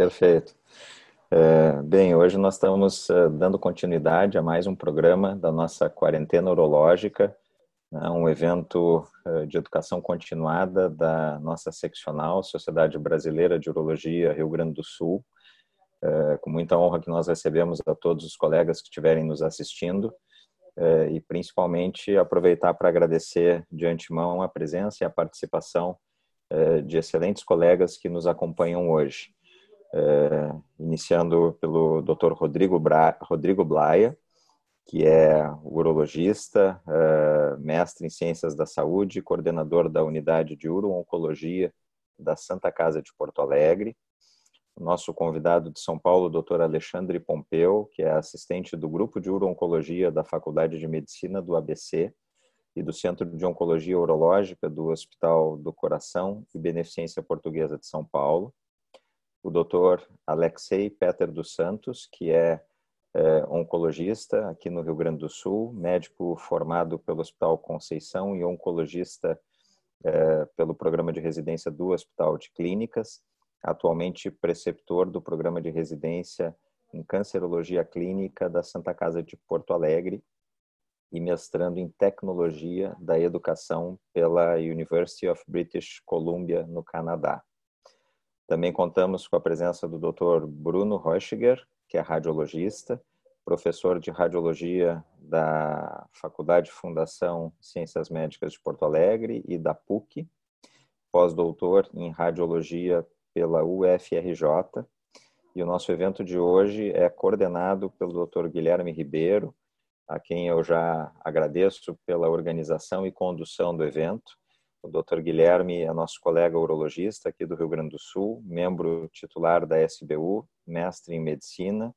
Perfeito. É, bem, hoje nós estamos é, dando continuidade a mais um programa da nossa quarentena urológica, né, um evento é, de educação continuada da nossa seccional Sociedade Brasileira de Urologia Rio Grande do Sul. Com muita honra que nós recebemos a todos os colegas que estiverem nos assistindo e principalmente aproveitar para agradecer de antemão a presença e a participação de excelentes colegas que nos acompanham hoje é, iniciando pelo Dr. Rodrigo, Bra Rodrigo Blaia, que é urologista, é, mestre em Ciências da Saúde, coordenador da Unidade de Uro-Oncologia da Santa Casa de Porto Alegre. Nosso convidado de São Paulo, Dr. Alexandre Pompeu, que é assistente do Grupo de Uro-Oncologia da Faculdade de Medicina do ABC e do Centro de Oncologia Urológica do Hospital do Coração e Beneficência Portuguesa de São Paulo o Dr. Alexei Peter dos Santos, que é, é, oncologista aqui no Rio Grande do Sul, médico formado pelo Hospital Conceição e oncologista é, pelo programa de residência do Hospital de Clínicas, atualmente preceptor do programa de residência em Cancerologia Clínica da Santa Casa de Porto Alegre e mestrando em Tecnologia da Educação pela University of British Columbia, no Canadá. Também contamos com a presença do Dr. Bruno Reuchiger, que é radiologista, professor de radiologia da Faculdade Fundação Ciências Médicas de Porto Alegre e da PUC, pós-doutor em radiologia pela UFRJ. E o nosso evento de hoje é coordenado pelo Dr. Guilherme Ribeiro, a quem eu já agradeço pela organização e condução do evento. O Dr. Guilherme é nosso colega urologista aqui do Rio Grande do Sul, membro titular da SBU, mestre em medicina,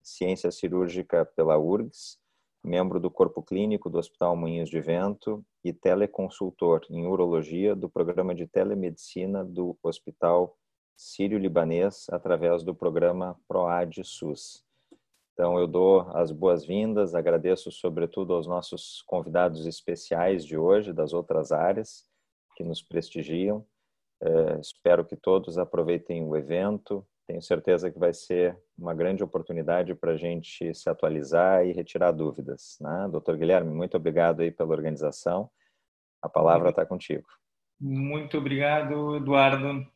ciência cirúrgica pela URGS, membro do corpo clínico do Hospital Moinhos de Vento e teleconsultor em urologia do programa de telemedicina do Hospital Sírio-Libanês através do programa PROAD SUS. Então, eu dou as boas-vindas, agradeço sobretudo aos nossos convidados especiais de hoje, das outras áreas, que nos prestigiam. É, espero que todos aproveitem o evento. Tenho certeza que vai ser uma grande oportunidade para a gente se atualizar e retirar dúvidas. Né? Doutor Guilherme, muito obrigado aí pela organização. A palavra está contigo. Muito obrigado, Eduardo.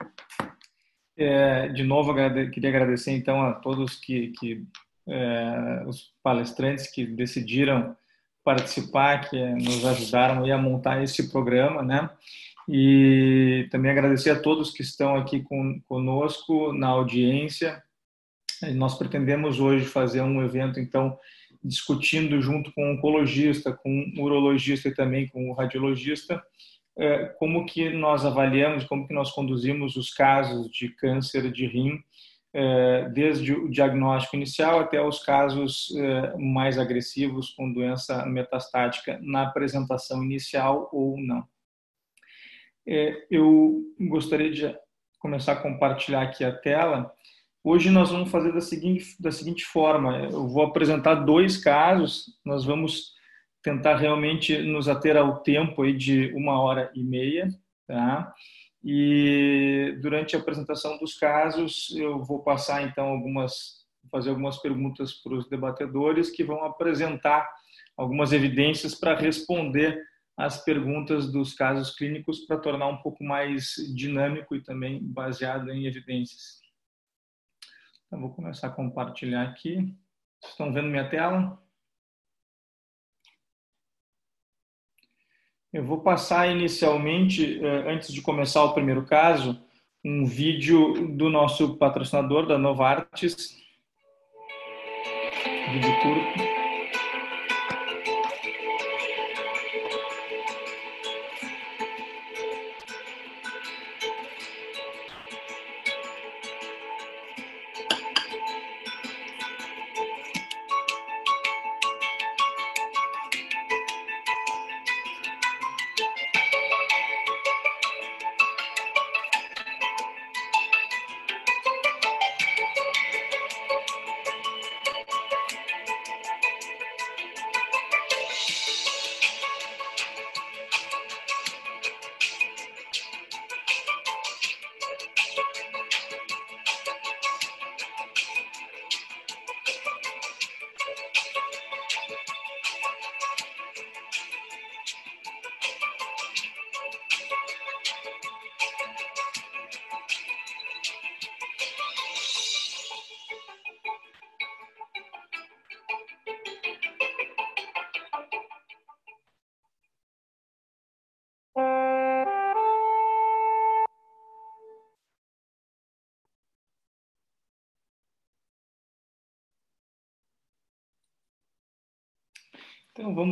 É, de novo, queria agradecer então a todos que, que é, os palestrantes que decidiram participar, que nos ajudaram a montar esse programa, né? E também agradecer a todos que estão aqui com, conosco na audiência. Nós pretendemos hoje fazer um evento, então, discutindo junto com o oncologista, com o urologista e também com o radiologista, é, como que nós avaliamos, como que nós conduzimos os casos de câncer de rim desde o diagnóstico inicial até os casos é, mais agressivos com doença metastática na apresentação inicial ou não. É, eu gostaria de começar a compartilhar aqui a tela. Hoje nós vamos fazer da seguinte, da seguinte forma: eu vou apresentar dois casos, nós vamos tentar realmente nos ater ao tempo aí de uma hora e meia, tá? E durante a apresentação dos casos, eu vou passar então algumas, fazer algumas perguntas para os debatedores que vão apresentar algumas evidências para responder as perguntas dos casos clínicos para tornar um pouco mais dinâmico e também baseado em evidências. Então, vou começar a compartilhar aqui. Estão vendo minha tela? Eu vou passar inicialmente, eh, antes de começar o primeiro caso, um vídeo do nosso patrocinador, da Novartis. Vídeo curto.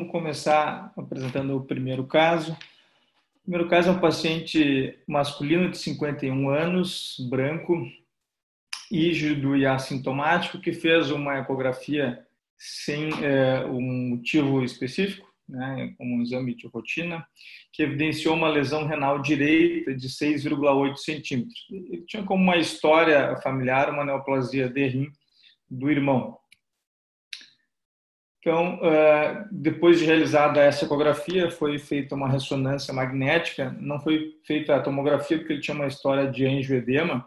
Vamos começar apresentando o primeiro caso. O primeiro caso é um paciente masculino de 51 anos, branco, rígido e assintomático, que fez uma ecografia sem é, um motivo específico, né, como um exame de rotina, que evidenciou uma lesão renal direita de 6,8 centímetros. Ele tinha como uma história familiar uma neoplasia de rim do irmão. Então, eh, depois de realizada essa ecografia, foi feita uma ressonância magnética. Não foi feita a tomografia porque ele tinha uma história de angioedema.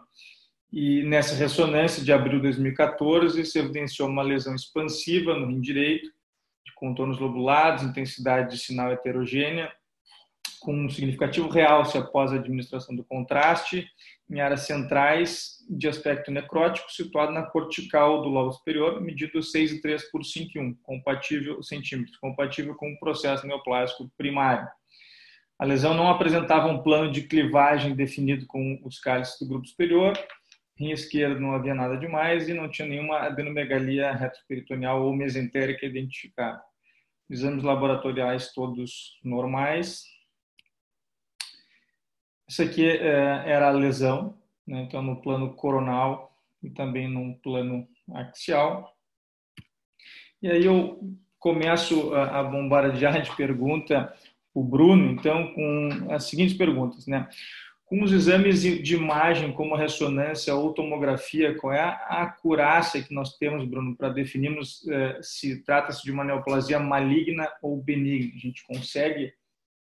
E nessa ressonância de abril de 2014, se evidenciou uma lesão expansiva no rim direito, de contornos lobulados, intensidade de sinal heterogênea, com um significativo realce após a administração do contraste em áreas centrais de aspecto necrótico, situado na cortical do lobo superior, medido 6,3 por 5,1, compatível centímetros, compatível com o processo neoplásico primário. A lesão não apresentava um plano de clivagem definido com os cálices do grupo superior, rim esquerdo não havia nada demais e não tinha nenhuma adenomegalia retroperitoneal ou mesentérica identificada. Exames laboratoriais todos normais, isso aqui é, era a lesão, né? então no plano coronal e também no plano axial. E aí eu começo a, bombardear de pergunta o Bruno, então, com as seguintes perguntas, né? Com os exames de imagem, como ressonância ou tomografia, qual é a acurácia que nós temos, Bruno, para definirmos eh, se trata-se de uma neoplasia maligna ou benigna? A gente consegue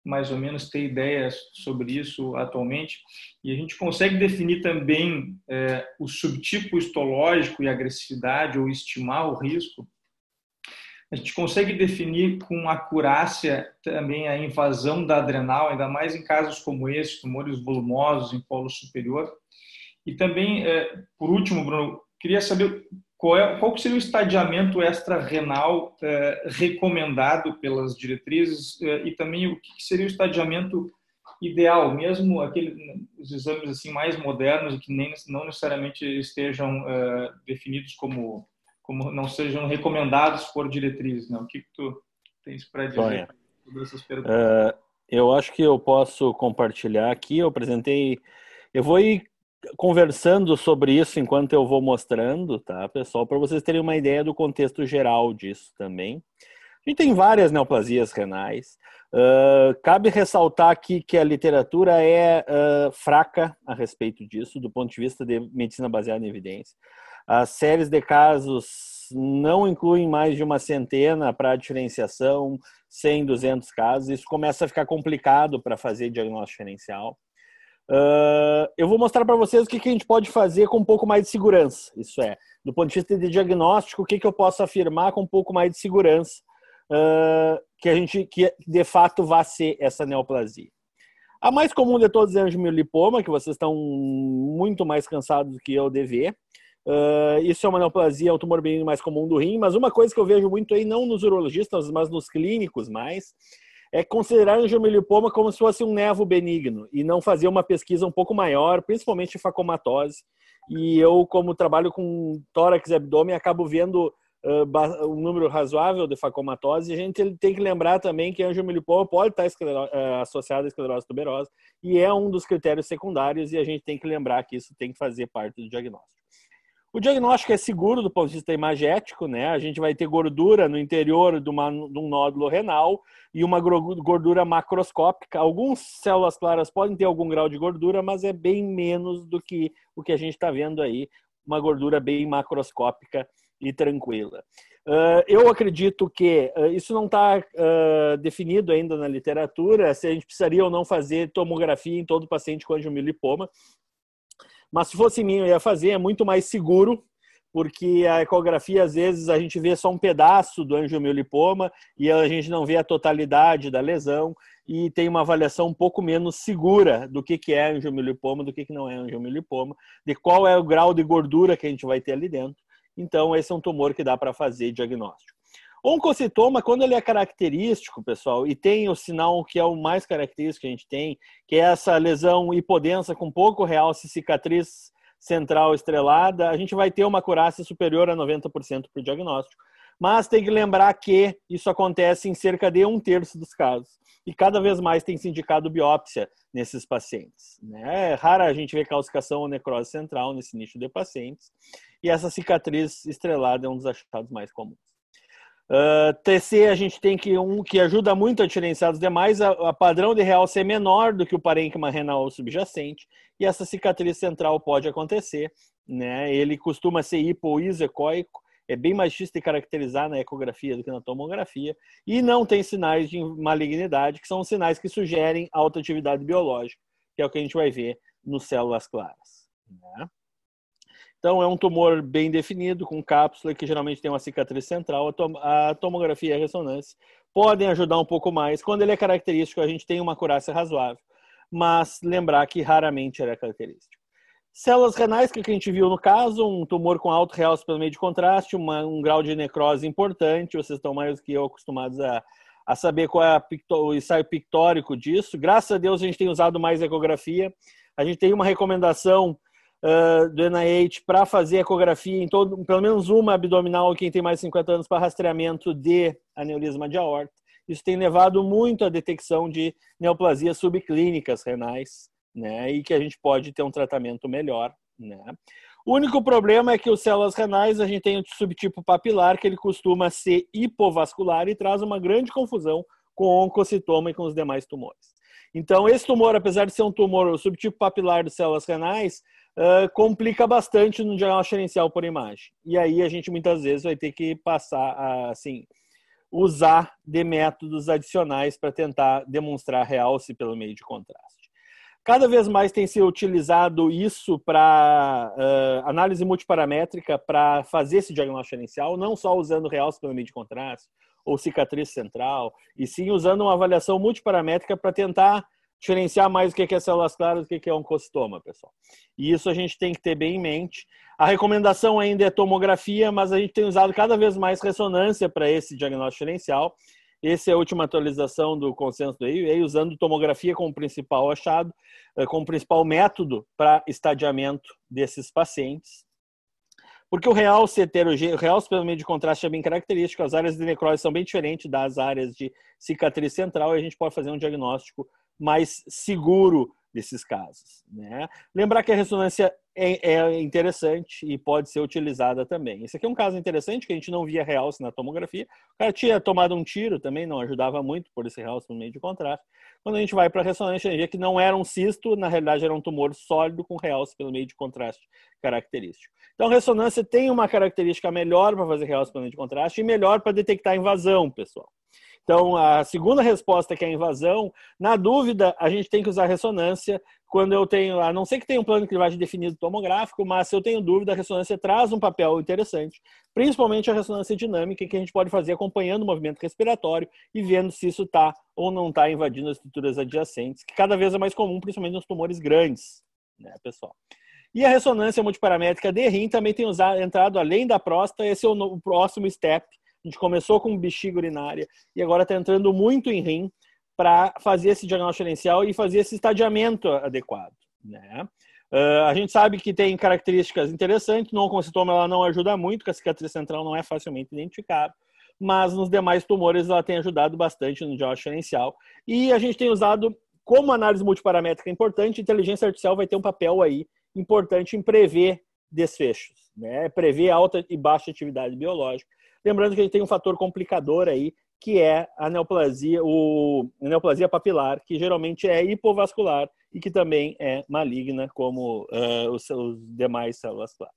mais ou menos ter ideias sobre isso atualmente. E a gente consegue definir também é, o subtipo histológico e agressividade, ou estimar o risco. A gente consegue definir com acurácia também a invasão da adrenal, ainda mais em casos como esse, tumores volumosos em polo superior. E também, é, por último, Bruno, queria saber qual, é, qual seria o estadiamento extra-renal é, recomendado pelas diretrizes é, e também o que seria o estadiamento ideal, mesmo aqueles os exames assim mais modernos que nem não necessariamente estejam é, definidos como como não sejam recomendados por diretrizes, né? O que, que tu tens para dizer sobre essas perguntas? Uh, eu acho que eu posso compartilhar aqui. Eu apresentei, eu vou ir conversando sobre isso enquanto eu vou mostrando, tá, pessoal, para vocês terem uma ideia do contexto geral disso também. A gente tem várias neoplasias renais. Uh, cabe ressaltar aqui que a literatura é uh, fraca a respeito disso, do ponto de vista de medicina baseada em evidência. As séries de casos não incluem mais de uma centena para diferenciação, 100, 200 casos. Isso começa a ficar complicado para fazer diagnóstico diferencial. Uh, eu vou mostrar para vocês o que, que, a gente pode fazer com um pouco mais de segurança. Isso é, do ponto de vista de diagnóstico, o que, que eu posso afirmar com um pouco mais de segurança uh, que a gente que de fato vai ser essa neoplasia. A mais comum de todas é a angiomiolipoma, que vocês estão muito mais cansados do que eu de ver. Uh, isso é uma neoplasia, é o tumor bem mais comum do rim, mas uma coisa que eu vejo muito aí, não nos urologistas, mas nos clínicos mais, é considerar o angiomielipoma como se fosse um nevo benigno e não fazer uma pesquisa um pouco maior, principalmente facomatose. E eu, como trabalho com tórax e abdômen, acabo vendo uh, um número razoável de facomatose. E a gente tem que lembrar também que a angiomielipoma pode estar uh, associado à esclerose tuberosa e é um dos critérios secundários e a gente tem que lembrar que isso tem que fazer parte do diagnóstico. O diagnóstico é seguro do ponto de vista imagético, né? A gente vai ter gordura no interior de, uma, de um nódulo renal e uma gordura macroscópica. Algumas células claras podem ter algum grau de gordura, mas é bem menos do que o que a gente está vendo aí, uma gordura bem macroscópica e tranquila. Uh, eu acredito que uh, isso não está uh, definido ainda na literatura, se a gente precisaria ou não fazer tomografia em todo paciente com angiomilipoma. Mas se fosse mim, eu ia fazer, é muito mais seguro, porque a ecografia, às vezes, a gente vê só um pedaço do angiomiolipoma e a gente não vê a totalidade da lesão e tem uma avaliação um pouco menos segura do que, que é angiomiolipoma, do que, que não é angiomiolipoma, de qual é o grau de gordura que a gente vai ter ali dentro. Então, esse é um tumor que dá para fazer diagnóstico. Oncocitoma, quando ele é característico, pessoal, e tem o sinal que é o mais característico que a gente tem, que é essa lesão hipodensa com pouco realce cicatriz central estrelada, a gente vai ter uma acurácia superior a 90% para o diagnóstico. mas tem que lembrar que isso acontece em cerca de um terço dos casos. E cada vez mais tem se indicado biópsia nesses pacientes. Né? É rara a gente ver calcificação ou necrose central nesse nicho de pacientes. E essa cicatriz estrelada é um dos achados mais comuns. Uh, ah, TC a gente tem que um que ajuda muito a diferenciar dos demais, a, a padrão de realce é menor do que o parênquima renal subjacente e essa cicatriz central pode acontecer, né? Ele costuma ser hipo ou é bem mais difícil de caracterizar na ecografia do que na tomografia e não tem sinais de malignidade, que são sinais que sugerem alta atividade biológica, que é o que a gente vai ver nos células claras. Né? Então, é um tumor bem definido, com cápsula, que geralmente tem uma cicatriz central. A tomografia e a ressonância podem ajudar um pouco mais. Quando ele é característico, a gente tem uma acurácia razoável, mas lembrar que raramente ele é característico. Células renais, que a gente viu no caso, um tumor com alto realce pelo meio de contraste, uma, um grau de necrose importante, vocês estão mais que eu acostumados a, a saber qual é picto, o ensaio pictórico disso. Graças a Deus a gente tem usado mais ecografia. A gente tem uma recomendação uh, do NIH para fazer ecografia em todo, pelo menos uma abdominal, quem tem mais de 50 anos, para rastreamento de aneurisma de aorta. Isso tem levado muito à detecção de neoplasias subclínicas renais, né? E que a gente pode ter um tratamento melhor, né? O único problema é que os células renais, a gente tem o subtipo papilar, que ele costuma ser hipovascular e traz uma grande confusão com o oncocitoma e com os demais tumores. Então, esse tumor, apesar de ser um tumor, o subtipo papilar de células renais, uh, complica bastante no diagnóstico diferencial por imagem. E aí a gente muitas vezes vai ter que passar a, assim, usar de métodos adicionais para tentar demonstrar realce pelo meio de contraste. Cada vez mais tem se utilizado isso para uh, análise multiparamétrica para fazer esse diagnóstico inicial, não só usando realce pelo meio de contraste ou cicatriz central, e sim usando uma avaliação multiparamétrica para tentar diferenciar mais o que é células claras do que é oncocitoma, pessoal. E isso a gente tem que ter bem em mente. A recomendação ainda é tomografia, mas a gente tem usado cada vez mais ressonância para esse diagnóstico diferencial. Essa é a última atualização do consenso do EIA, usando tomografia como principal achado, eh, como principal método para estadiamento desses pacientes. Porque o realce heterogêneo, o realce pelo meio de contraste é bem característico, as áreas de necrose são bem diferentes das áreas de cicatriz central e a gente pode fazer um diagnóstico mais seguro desses casos. Né? Lembrar que a ressonância é, é, interessante e pode ser utilizada também. Esse aqui é um caso interessante que a gente não via realce na tomografia. O cara tinha tomado um tiro também, não ajudava muito por esse realce no meio de contraste. Quando a gente vai para a ressonância, a gente vê que não era um cisto, na realidade era um tumor sólido com realce pelo meio de contraste característico. Então, ressonância tem uma característica melhor para fazer realce pelo meio de contraste e melhor para detectar invasão, pessoal. Então, a segunda resposta, que é a invasão, na dúvida, a gente tem que usar ressonância quando eu tenho, a não ser que tenha um plano de cribagem definido tomográfico, mas se eu tenho dúvida, a ressonância traz um papel interessante, principalmente a ressonância dinâmica, que a gente pode fazer acompanhando o movimento respiratório e vendo se isso está ou não está invadindo as estruturas adjacentes, que cada vez é mais comum, principalmente nos tumores grandes, né, pessoal? E a ressonância multiparamétrica de rim também tem usado, entrado além da próstata, esse é o, o próximo step a gente começou com bexiga urinária e agora está entrando muito em rim para fazer esse diagnóstico diferencial e fazer esse estadiamento adequado. Né? Uh, a gente sabe que tem características interessantes, no oncocitoma ela não ajuda muito, porque a cicatriz central não é facilmente identificável, mas nos demais tumores ela tem ajudado bastante no diagnóstico diferencial. E a gente tem usado como análise multiparamétrica importante, inteligência artificial vai ter um papel aí importante em prever desfechos, né? prever alta e baixa atividade biológica Lembrando que a gente tem um fator complicador aí, que é a neoplasia, o, a neoplasia papilar, que geralmente é hipovascular e que também é maligna, como uh, os, os demais células claras.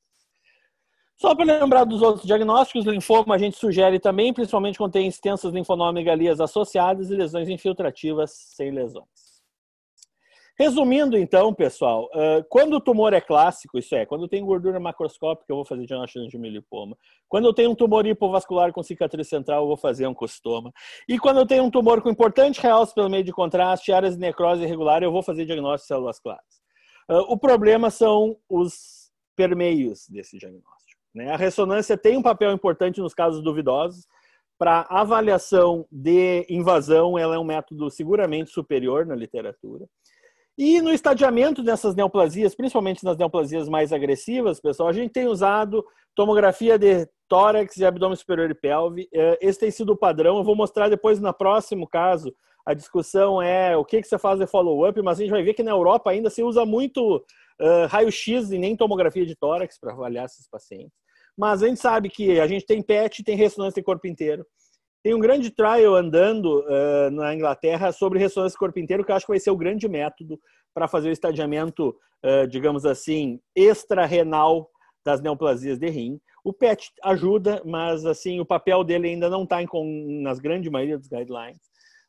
Só para lembrar dos outros diagnósticos, linfoma a gente sugere também, principalmente quando tem extensas linfonomegalias associadas e lesões infiltrativas sem lesões. Resumindo, então, pessoal, quando o tumor é clássico, isso é, quando tem gordura macroscópica, eu vou fazer diagnóstico de milipoma. Quando eu tenho um tumor hipovascular com cicatriz central, eu vou fazer um costoma. E quando eu tenho um tumor com importante realce pelo meio de contraste, áreas de necrose irregular, eu vou fazer diagnóstico de células claras. O problema são os permeios desse diagnóstico. Né? A ressonância tem um papel importante nos casos duvidosos. Para avaliação de invasão, ela é um método seguramente superior na literatura. E no estadiamento dessas neoplasias, principalmente nas neoplasias mais agressivas, pessoal, a gente tem usado tomografia de tórax e abdômen superior e pelve. É, esse tem sido o padrão. Eu vou mostrar depois no próximo caso. A discussão é o que, que você faz de follow-up, mas a gente vai ver que na Europa ainda se usa muito uh, raio-x e nem tomografia de tórax para avaliar esses pacientes. Mas a gente sabe que a gente tem PET, tem ressonância de corpo inteiro. Tem um grande trial andando uh, na Inglaterra sobre ressonância corpo inteiro, que eu acho que vai ser o grande método para fazer o estadiamento, uh, digamos assim, extra-renal das neoplasias de rim. O PET ajuda, mas assim o papel dele ainda não está nas grande maioria dos guidelines.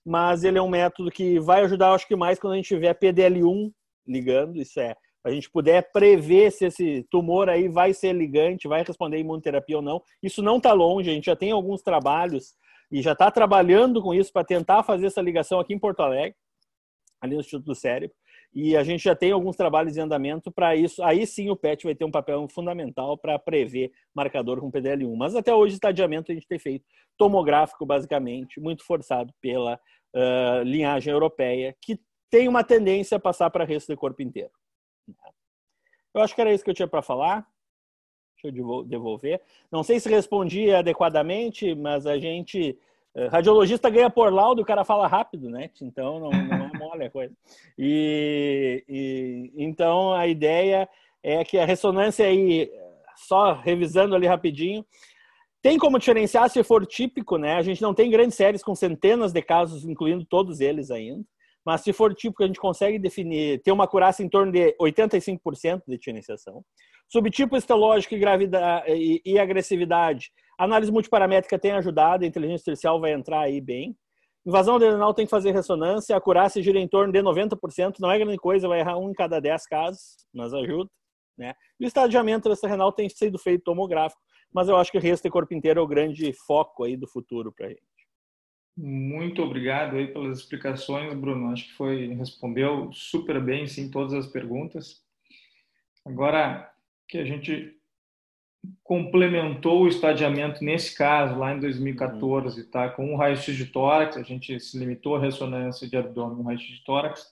Mas ele é um método que vai ajudar, acho que mais quando a gente tiver PDL1 ligando, isso é, a gente puder prever se esse tumor aí vai ser ligante, vai responder imunoterapia ou não. Isso não está longe, a gente já tem alguns trabalhos e já está trabalhando com isso para tentar fazer essa ligação aqui em Porto Alegre, ali no Instituto do Cérebro. E a gente já tem alguns trabalhos em andamento para isso. Aí sim o PET vai ter um papel fundamental para prever marcador com PDL1. Mas até hoje, estadiamento a gente tem feito tomográfico, basicamente, muito forçado pela uh, linhagem europeia, que tem uma tendência a passar para resto do corpo inteiro. Eu acho que era isso que eu tinha para falar. Deixa eu devolver. Não sei se respondi adequadamente, mas a gente. Eh, radiologista ganha por laudo, o cara fala rápido, né? Então não, não é mole a coisa. E, e, então a ideia é que a ressonância aí, só revisando ali rapidinho, tem como diferenciar se for típico, né? A gente não tem grandes séries com centenas de casos, incluindo todos eles ainda. Mas se for típico, a gente consegue definir, ter uma curaça em torno de 85% de diferenciação. Subtipo histológico e, gravidade, e, e agressividade. Análise multiparamétrica tem ajudado, a inteligência artificial vai entrar aí bem. Invasão adrenal tem que fazer ressonância, a curácia gira em torno de 90%, não é grande coisa, vai errar um em cada 10 casos, mas ajuda. Né? E o estadiamento renal tem sido feito tomográfico, mas eu acho que o resto do corpo inteiro é o grande foco aí do futuro para a gente. Muito obrigado aí pelas explicações, Bruno. Acho que foi respondeu super bem, sim, todas as perguntas. Agora, que a gente complementou o estadiamento nesse caso lá em 2014, tá? Com um raio-x de tórax, a gente se limitou à ressonância de abdômen, raio-x de tórax.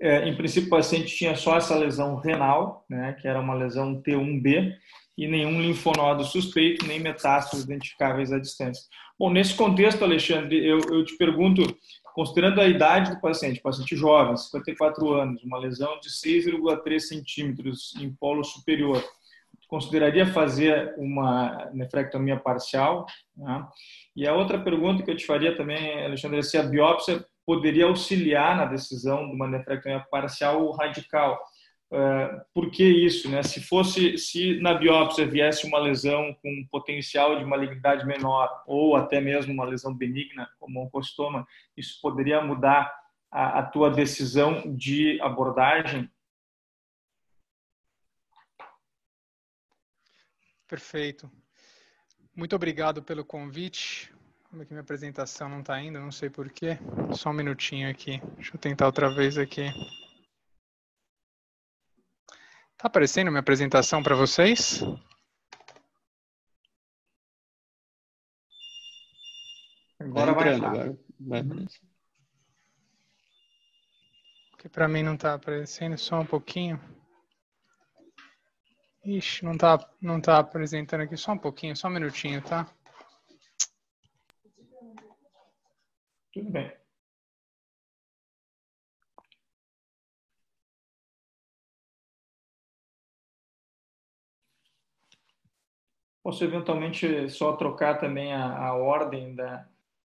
É, em princípio, o paciente tinha só essa lesão renal, né? Que era uma lesão T1B e nenhum linfonodo suspeito, nem metástases identificáveis à distância. Bom, nesse contexto, Alexandre, eu, eu te pergunto, Considerando a idade do paciente, paciente jovem, 54 anos, uma lesão de 6,3 centímetros em polo superior, consideraria fazer uma nefrectomia parcial? Né? E a outra pergunta que eu te faria também, Alexandre, é se a biópsia poderia auxiliar na decisão de uma nefrectomia parcial ou radical. Uh, por que isso? Né? Se fosse, se na biópsia viesse uma lesão com potencial de malignidade menor ou até mesmo uma lesão benigna, como um oncostoma, isso poderia mudar a, a tua decisão de abordagem? Perfeito. Muito obrigado pelo convite. Como é que minha apresentação não está indo? Não sei porquê. Só um minutinho aqui. Deixa eu tentar outra vez aqui. Tá aparecendo minha apresentação para vocês? Agora vai agora. Vai Porque para mim não está aparecendo só um pouquinho. Ixi, não tá, não tá apresentando aqui só um pouquinho, só um minutinho, tá? Tudo bem. Posso eventualmente só trocar também a, a ordem da,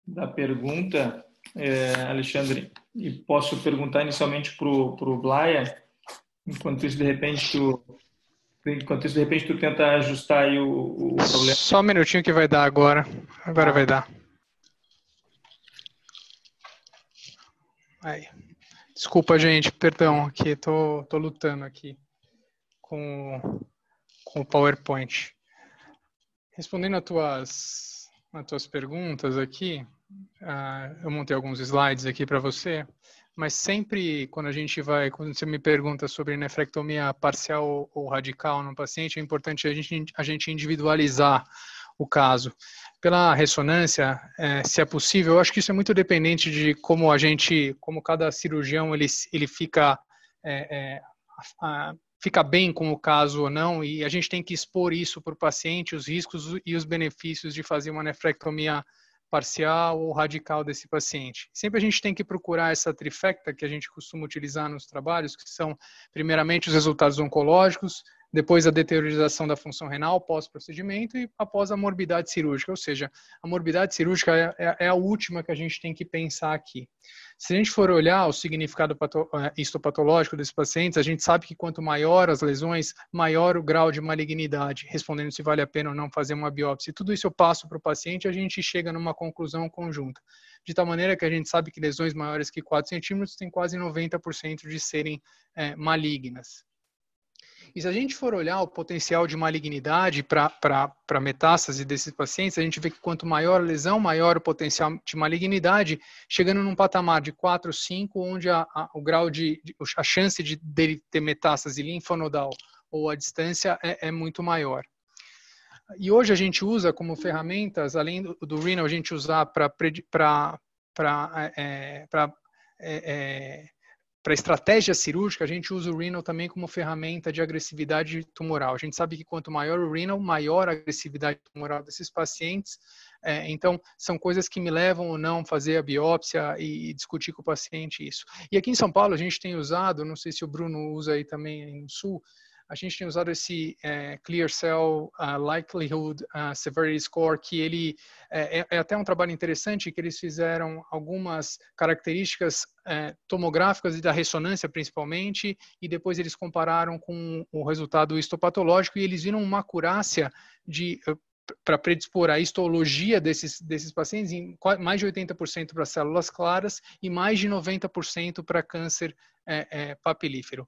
da pergunta, é, Alexandre, e posso perguntar inicialmente para o Blaia, enquanto isso, de repente, tu, enquanto isso, de repente, tu tenta ajustar aí o, o problema. Só um minutinho que vai dar agora. Agora ah. vai dar. Aí. Desculpa, gente, perdão, aqui, tô, tô lutando aqui com, com o PowerPoint. Respondendo às tuas, as tuas perguntas aqui, uh, eu montei alguns slides aqui para você, mas sempre quando a gente vai, quando você me pergunta sobre nefrectomia parcial ou radical no paciente, é importante a gente, a gente individualizar o caso. Pela ressonância, é, se é possível, eu acho que isso é muito dependente de como a gente, como cada cirurgião ele, ele fica é, é, a, fica bem com o caso ou não, e a gente tem que expor isso para o paciente, os riscos e os benefícios de fazer uma nefrectomia parcial ou radical desse paciente. Sempre a gente tem que procurar essa trifecta que a gente costuma utilizar nos trabalhos, que são, primeiramente, os resultados oncológicos, depois a deteriorização da função renal pós-procedimento e após a morbidade cirúrgica, ou seja, a morbidade cirúrgica é, é, é, a última que a gente tem que pensar aqui. Se a gente for olhar o significado é, histopatológico desses pacientes, a gente sabe que quanto maior as lesões, maior o grau de malignidade, respondendo se vale a pena ou não fazer uma biópsia. Tudo isso eu passo para o paciente e a gente chega numa conclusão conjunta. De tal maneira que a gente sabe que lesões maiores que 4 centímetros têm quase 90% de serem é, malignas. E se a gente for olhar o potencial de malignidade para metástase desses pacientes, a gente vê que quanto maior a lesão, maior o potencial de malignidade, chegando num patamar de 4, 5, onde a, a o grau de, a chance de dele ter metástase linfonodal ou a distância é, é muito maior. E hoje a gente usa como ferramentas, além do, do renal, a gente usar para para estratégia cirúrgica, a gente usa o renal também como ferramenta de agressividade tumoral. A gente sabe que quanto maior o renal, maior a agressividade tumoral desses pacientes. É, então, são coisas que me levam ou não a fazer a biópsia e, discutir com o paciente isso. E aqui em São Paulo, a gente tem usado, não sei se o Bruno usa aí também no Sul, a gente tem usado esse é, Clear Cell uh, Likelihood uh, Severity Score, que ele é, é, é, até um trabalho interessante, que eles fizeram algumas características é, tomográficas e da ressonância principalmente, e depois eles compararam com o resultado histopatológico e eles viram uma acurácia de para predispor a histologia desses, desses pacientes em mais de 80% para células claras e mais de 90% para câncer é, é, papilífero.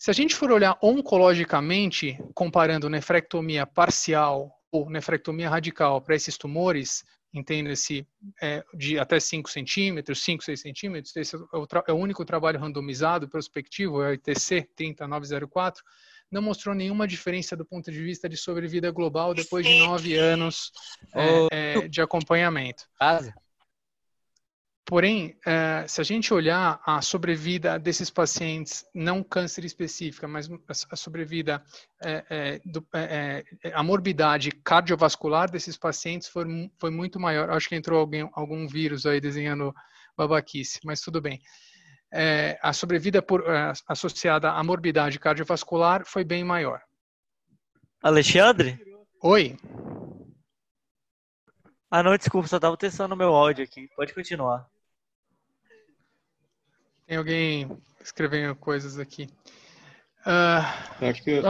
Se a gente for olhar oncologicamente, comparando nefrectomia parcial ou nefrectomia radical para esses tumores, entenda-se é, de até 5 centímetros, 5, 6 centímetros, esse é o, é o, único trabalho randomizado prospectivo, é o ITC 30904, não mostrou nenhuma diferença do ponto de vista de sobrevida global depois de nove anos é, é, de acompanhamento. Porém, é, se a gente olhar a sobrevida desses pacientes, não câncer específica, mas a sobrevida, é, é, a morbidade cardiovascular desses pacientes foi, muito maior. Acho que entrou alguém, algum vírus aí desenhando babaquice, mas tudo bem. A sobrevida por, associada à morbidade cardiovascular foi bem maior. Alexandre? Oi. Ah, não, desculpa, só estava testando meu áudio aqui. Pode continuar. Tem alguém escrevendo coisas aqui. Uh, acho que.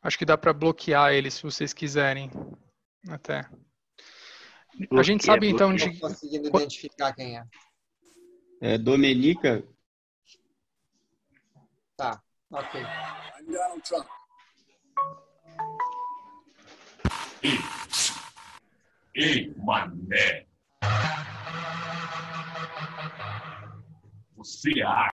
Acho que dá para bloquear ele se vocês quiserem. Até. Bloqueia, a gente sabe então bloqueia. então de. Não conseguindo identificar quem é. É Domenica. Tá, ok. Donald Trump. Ei, mané. Você acha?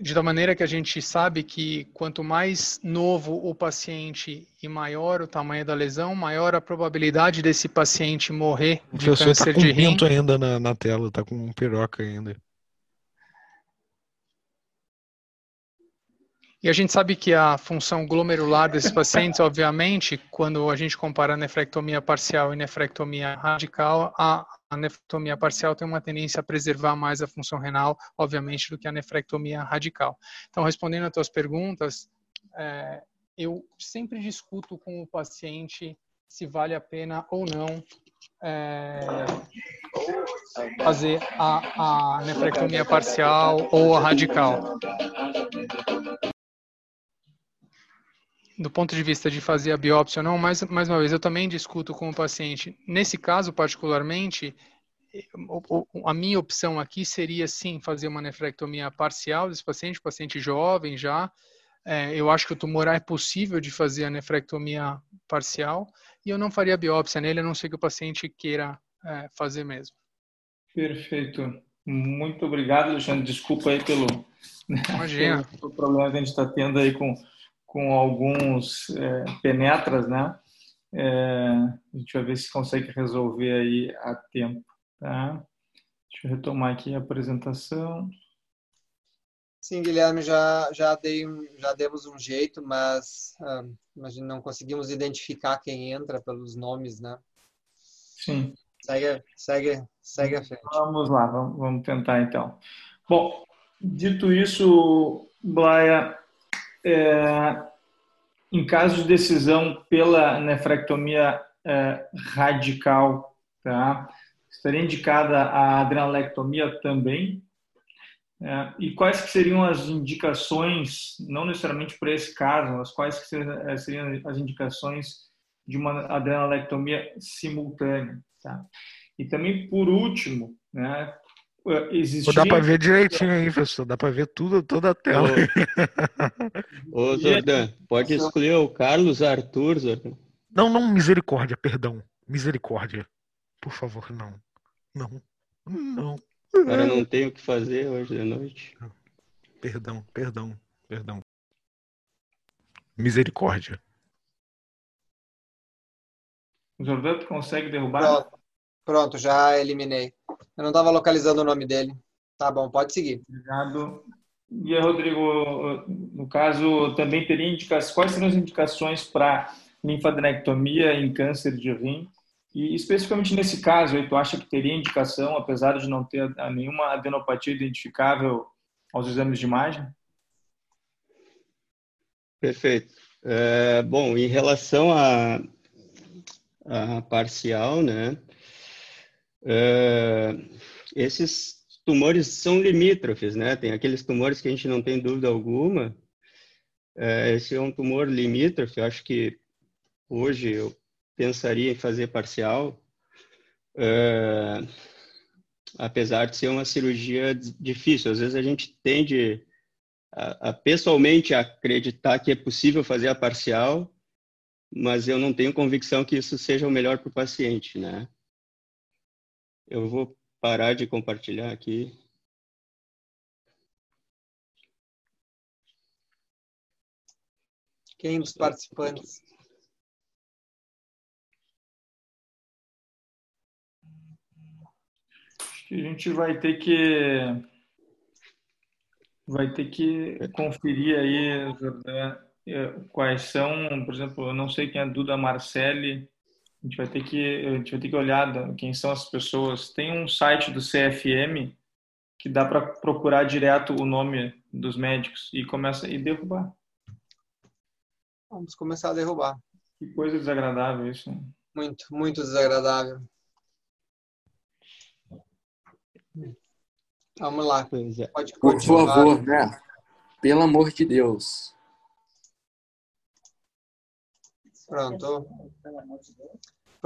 De tal maneira que a gente sabe que quanto mais novo o paciente e maior o tamanho da lesão, maior a probabilidade desse paciente morrer de o câncer tá com de rim. ainda na, na tela, tá com um piroca ainda. E a gente sabe que a função glomerular desses pacientes, obviamente, quando a gente compara nefrectomia parcial e nefrectomia radical, a, a nefrectomia parcial tem uma tendência a preservar mais a função renal, obviamente, do que a nefrectomia radical. Então, respondendo às tuas perguntas, é, eu sempre discuto com o paciente se vale a pena ou não é, fazer a, a nefrectomia parcial ou a radical do ponto de vista de fazer a biópsia ou não, mais, mais uma vez, eu também discuto com o paciente. Nesse caso, particularmente, a minha opção aqui seria sim fazer uma nefrectomia parcial desse paciente, paciente jovem já. É, eu acho que o tumor é possível de fazer a nefrectomia parcial e eu não faria biópsia nele, a não ser que o paciente queira é, fazer mesmo. Perfeito. Muito obrigado, Alexandre. Desculpa aí pelo, pelo problema que a gente está tendo aí com com alguns é, penetras, né? É, a gente vai ver se consegue resolver aí a tempo, tá? Deixa eu retomar aqui a apresentação. Sim, Guilherme, já, já, dei, já demos um jeito, mas ah, não conseguimos identificar quem entra pelos nomes, né? Sim. Segue, segue, segue a frente. Vamos lá, vamos, vamos tentar então. Bom, dito isso, Blaia, é, em caso de decisão pela nefrectomia é, radical, tá? estaria indicada a adrenalectomia também? É, e quais que seriam as indicações, não necessariamente para esse caso, mas quais que eh, seriam as indicações de uma adrenalectomia simultânea? Tá? E também, por último, né, existia... Dá pra ver direitinho aí, professor. Dá pra ver tudo, toda a tela. Ô, Zordan, pode escolher o Carlos Arthur, Zordan. Não, não, misericórdia, perdão. Misericórdia. Por favor, não. Não. Não. Cara não tem o que fazer hoje de noite. Perdão, perdão, perdão. Misericórdia. Jordão, tu consegue derrubar? Pronto, pronto, já eliminei. Eu não estava localizando o nome dele. Tá bom, pode seguir. Obrigado. E aí, Rodrigo, no caso, também teria indicações, quais seriam as indicações para linfadenectomia em câncer de rim? E especificamente nesse caso, aí, tu acha que teria indicação, apesar de não ter nenhuma adenopatia identificável aos exames de imagem? Perfeito. É, bom, em relação a, a parcial, né? É, esses tumores são limítrofes, né? Tem aqueles tumores que a gente não tem dúvida alguma. É, esse é um tumor limítrofe. Acho que hoje eu pensaria em fazer parcial, é, apesar de ser uma cirurgia difícil. Às vezes a gente tende a, a, pessoalmente acreditar que é possível fazer a parcial, mas eu não tenho convicção que isso seja o melhor para o paciente, né? Eu vou parar de compartilhar aqui. Quem dos participantes? Acho que a gente vai ter que vai ter que conferir aí Jordã, quais são, por exemplo, eu não sei quem é a Duda Marcelli, a gente vai ter que a gente vai ter que olhar quem são as pessoas. Tem um site do CFM que dá para procurar direto o nome dos médicos e começa e derrubar. Vamos começar a derrubar. Que coisa desagradável isso. Né? Muito, muito desagradável. Vamos lá. É. Pode Por favor, né? Pelo amor de Deus. Pronto.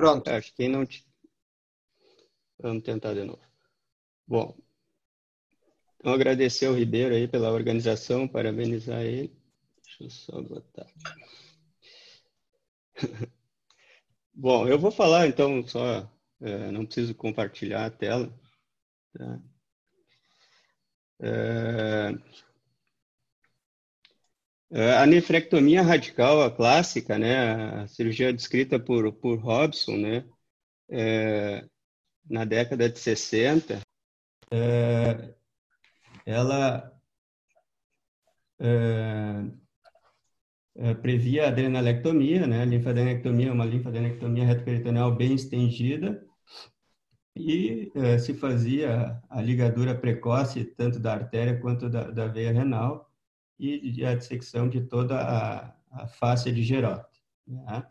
Pronto. Acho que não. Vamos tentar de novo. Bom, então agradecer ao Ribeiro aí pela organização, parabenizar ele. Deixa eu só botar. Bom, eu vou falar então só, é, não preciso compartilhar a tela. Tá? É... A nefrectomia radical, a clássica, né, a cirurgia descrita por, por Robson, né, é, na década de 60, é, ela é, é, previa a adrenalectomia, né, a linfadenectomia, uma linfadenectomia retroperitoneal bem estendida, e é, se fazia a ligadura precoce tanto da artéria quanto da, da veia renal, e a dissecção de toda a, a face de Gerote. Né?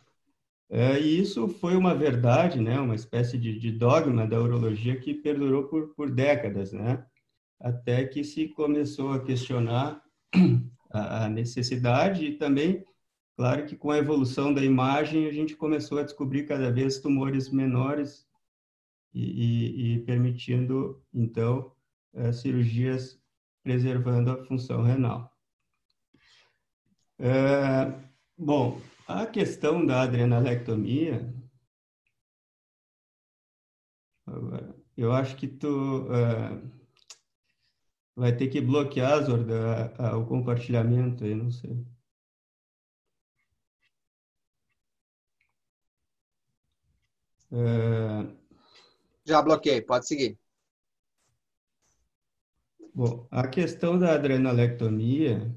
É, e isso foi uma verdade, né, uma espécie de, de, dogma da urologia que perdurou por, por décadas, né, até que se começou a questionar a, a necessidade e também, claro que com a evolução da imagem, a gente começou a descobrir cada vez tumores menores e, e, e permitindo, então, cirurgias preservando a função renal. É, bom, a questão da adrenalectomia, eu acho que tu é, vai ter que bloquear, Zorda, a, a, o compartilhamento aí, não sei. É... Já bloqueei, pode seguir. Bom, a questão da adrenalectomia,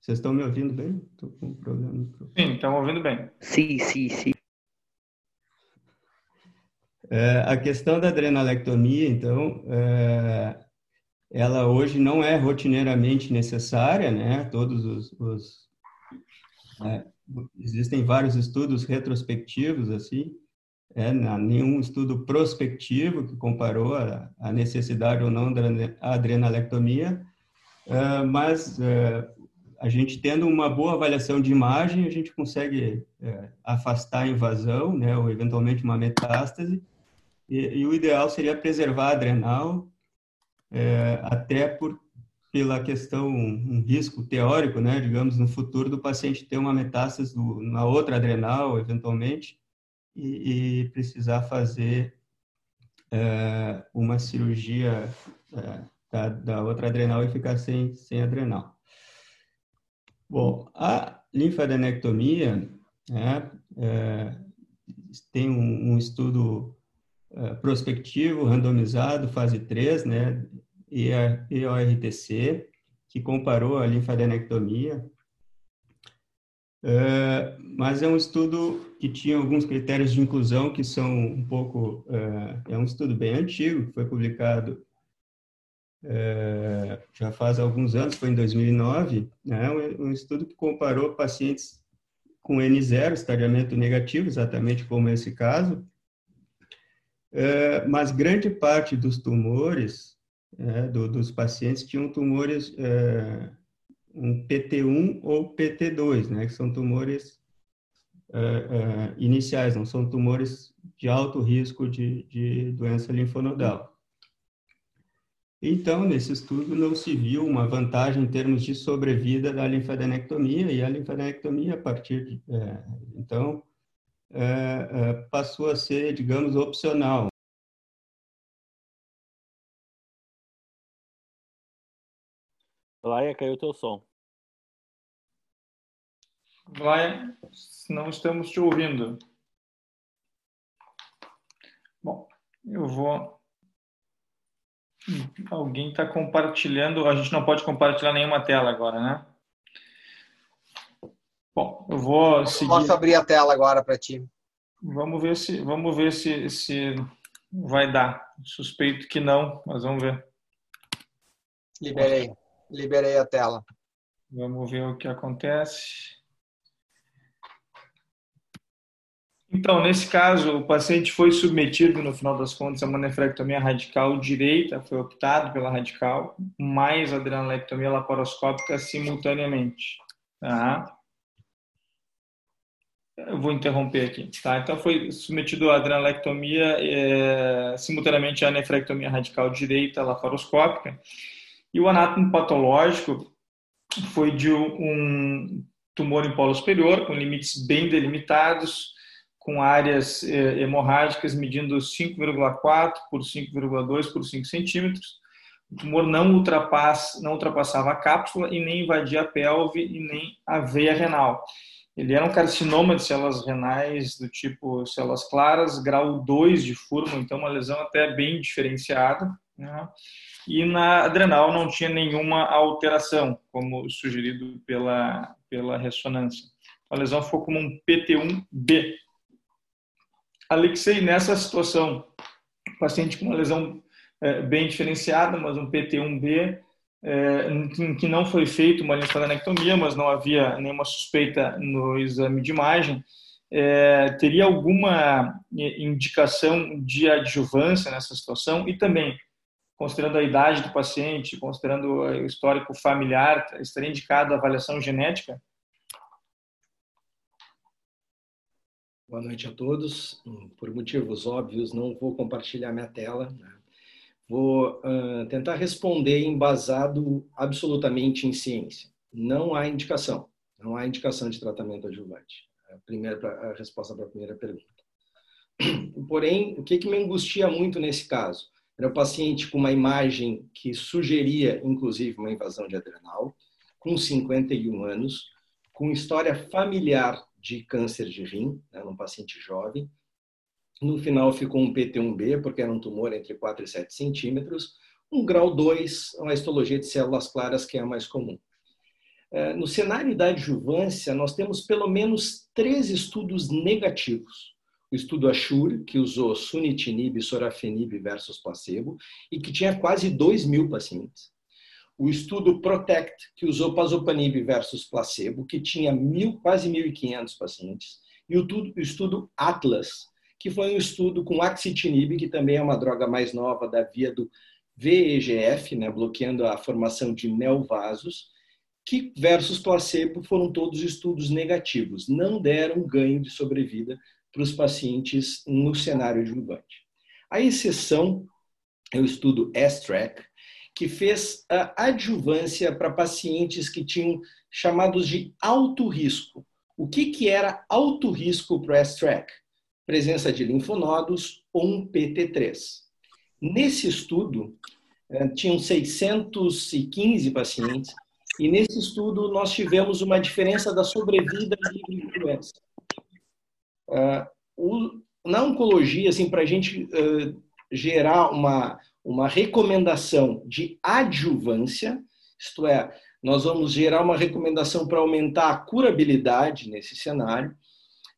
vocês estão me ouvindo bem? Estou com um problema. no microfone. Sim, estão ouvindo bem. Sim, sim, sim. É, a questão da adrenalectomia, então, é, ela hoje não é rotineiramente necessária, né? Todos os, os é, existem vários estudos retrospectivos assim, é, não, nenhum estudo prospectivo que comparou a, a necessidade ou não da adrenalectomia, é, mas é, a gente tendo uma boa avaliação de imagem, a gente consegue é, afastar a invasão, né, ou eventualmente uma metástase, e, e o ideal seria preservar a adrenal, é, até por pela questão um risco teórico, né, digamos, no futuro do paciente ter uma metástase do, na outra adrenal, eventualmente, e, e precisar fazer é, uma cirurgia é, da, da, outra adrenal e ficar sem, sem adrenal. Bom, a linfadenectomia né, é, tem um, um estudo é, prospectivo, randomizado, fase 3, né, EORTC, que comparou a linfadenectomia, é, mas é um estudo que tinha alguns critérios de inclusão que são um pouco é, é um estudo bem antigo que foi publicado é, já faz alguns anos foi em 2009 né um estudo que comparou pacientes com N0 estadiamento negativo exatamente como esse caso mas grande parte dos tumores é, do, dos pacientes tinham tumores é, um PT1 ou PT2, né, que são tumores é, é, iniciais, não são tumores de alto risco de, de doença linfonodal. Então, nesse estudo, não se viu uma vantagem em termos de sobrevida da linfadenectomia, e a linfadenectomia, a partir de. É, então, é, é, passou a ser, digamos, opcional. Laia, caiu o teu som. Vai, não estamos te ouvindo. Bom, eu vou. Alguém está compartilhando. A gente não pode compartilhar nenhuma tela agora, né? Bom, eu vou seguir. Posso abrir a tela agora para ti. Vamos ver se, vamos ver se, se vai dar. Suspeito que não, mas vamos ver. Liberei. Liberei a tela. Vamos ver o que acontece. Então, nesse caso, o paciente foi submetido, no final das contas, a uma nefrectomia radical direita, foi optado pela radical, mais adrenalectomia laparoscópica simultaneamente. Tá? Eu vou interromper aqui. Tá? Então, foi submetido a adrenalectomia é, simultaneamente à nefrectomia radical direita laparoscópica. E o anátomo patológico foi de um tumor em polo superior, com limites bem delimitados, com áreas eh, hemorrágicas medindo 5,4 por 5,2 por 5 centímetros. O tumor não, ultrapass, não ultrapassava a cápsula e nem invadia a pelve e nem a veia renal. Ele era um carcinoma de células renais do tipo células claras, grau 2 de furmo, então uma lesão até bem diferenciada. Né? e na adrenal não tinha nenhuma alteração, como sugerido pela, pela ressonância. A lesão ficou como um PT1B. Alexei, nessa situação, paciente com uma lesão é, bem diferenciada, mas um PT1B, é, em que não foi feita uma linfadenectomia, mas não havia nenhuma suspeita no exame de imagem, é, teria alguma indicação de adjuvância nessa situação e também considerando a idade do paciente, considerando o histórico familiar, estaria indicada a avaliação genética? Boa noite a todos. Por motivos óbvios, não vou compartilhar minha tela. Né? Vou uh, tentar responder embasado absolutamente em ciência. Não há indicação. Não há indicação de tratamento adjuvante. A, primeira, a resposta para a primeira pergunta. Porém, o que, que me angustia muito nesse caso? Era um paciente com uma imagem que sugeria, inclusive, uma invasão de adrenal, com 51 anos, com história familiar de câncer de rim, né, um paciente jovem. No final ficou um PT1B, porque era um tumor entre 4 e 7 centímetros, um grau 2, uma histologia de células claras, que é a mais comum. É, no cenário da adjuvância, nós temos pelo menos três estudos negativos. O estudo Ashur, que usou sunitinib e sorafenib versus placebo, e que tinha quase 2 mil pacientes. O estudo Protect, que usou pazopanib versus placebo, que tinha mil, quase 1.500 pacientes. E o estudo Atlas, que foi um estudo com axitinib, que também é uma droga mais nova da via do VEGF, né, bloqueando a formação de neovasos, que versus placebo foram todos estudos negativos, não deram ganho de sobrevida para os pacientes no cenário adjuvante. A exceção é o estudo S-TRACK, que fez a adjuvância para pacientes que tinham chamados de alto risco. O que, que era alto risco para o S-TRACK? Presença de linfonodos ou um PT3. Nesse estudo, eh, tinham 615 pacientes e nesse estudo nós tivemos uma diferença da sobrevida de doença. Uh, na oncologia, assim, para a gente uh, gerar uma, uma recomendação de adjuvância, isto é, nós vamos gerar uma recomendação para aumentar a curabilidade nesse cenário.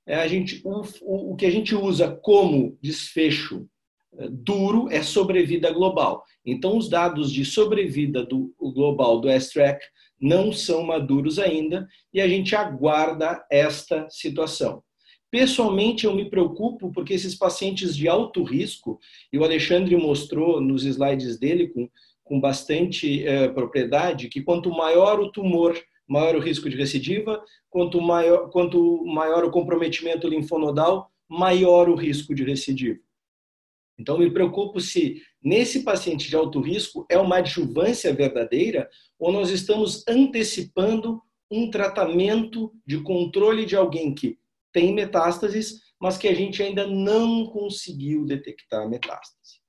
É a gente, o, o, que a gente usa como desfecho uh, duro é sobrevida global. Então, os dados de sobrevida do global do S-TRACK não são maduros ainda e a gente aguarda esta situação. Pessoalmente, eu me preocupo porque esses pacientes de alto risco, e o Alexandre mostrou nos slides dele com, com bastante eh, propriedade, que quanto maior o tumor, maior o risco de recidiva, quanto maior, quanto maior o comprometimento linfonodal, maior o risco de recidiva. Então, me preocupo se nesse paciente de alto risco é uma adjuvância verdadeira ou nós estamos antecipando um tratamento de controle de alguém que tem metástases, mas que a gente ainda não conseguiu detectar metástase.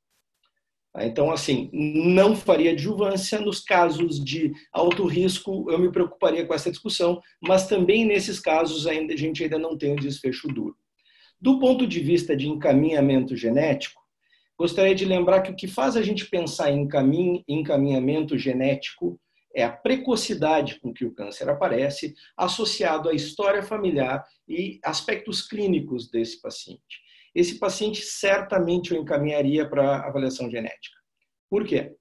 Tá? Então, assim, não faria adjuvância. Nos casos de alto risco, eu me preocuparia com essa discussão, mas também nesses casos ainda, a gente ainda não tem um desfecho duro. Do ponto de vista de encaminhamento genético, Gostaria de lembrar que o que faz a gente pensar em encaminhamento genético é a precocidade com que o câncer aparece, associado à história familiar e aspectos clínicos desse paciente. Esse paciente certamente eu encaminharia para avaliação genética. Por quê?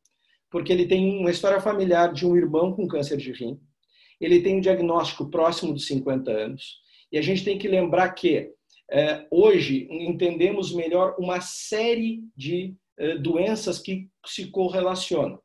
Porque ele tem uma história familiar de um irmão com câncer de rim, ele tem um diagnóstico próximo dos 50 anos, e a gente tem que lembrar que é, hoje entendemos melhor uma série de é, doenças que se correlacionam.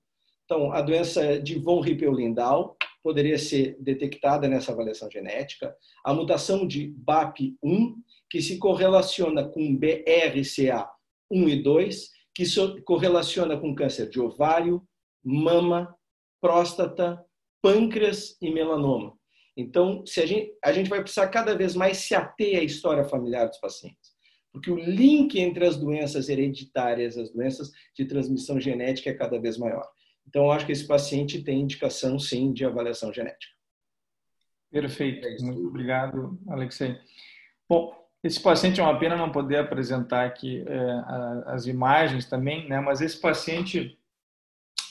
Então, a doença de von Hippel-Lindau poderia ser detectada nessa avaliação genética. A mutação de BAP1, que se correlaciona com BRCA1 e 2, que se correlaciona com câncer de ovário, mama, próstata, pâncreas e melanoma. Então, se a gente, a gente vai precisar cada vez mais se ater à história familiar dos pacientes. Porque o link entre as doenças hereditárias, as doenças de transmissão genética é cada vez maior. Então, acho que esse paciente tem indicação, sim, de avaliação genética. Perfeito. É Muito obrigado, Alexei. Bom, esse paciente é uma pena não poder apresentar aqui é, as imagens também, né? Mas esse paciente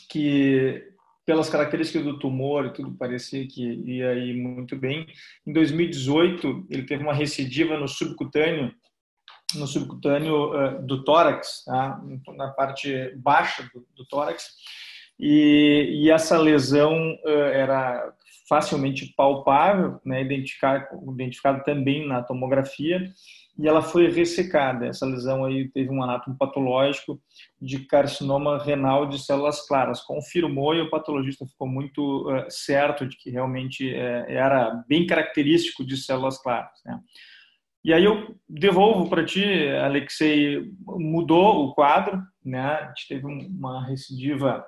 que pelas características do tumor e tudo parecia que ia ir muito bem. Em 2018, ele teve uma recidiva no subcutâneo, no subcutâneo uh, do tórax, tá? na parte baixa do, do tórax, e, e, essa lesão uh, era facilmente palpável, né? identificado, identificado também na tomografia, e ela foi ressecada. Essa lesão aí teve um anátomo patológico de carcinoma renal de células claras. Confirmou e o patologista ficou muito uh, certo de que realmente uh, era bem característico de células claras. Né? E aí eu devolvo para ti, Alexei, mudou o quadro, né? A gente teve uma recidiva,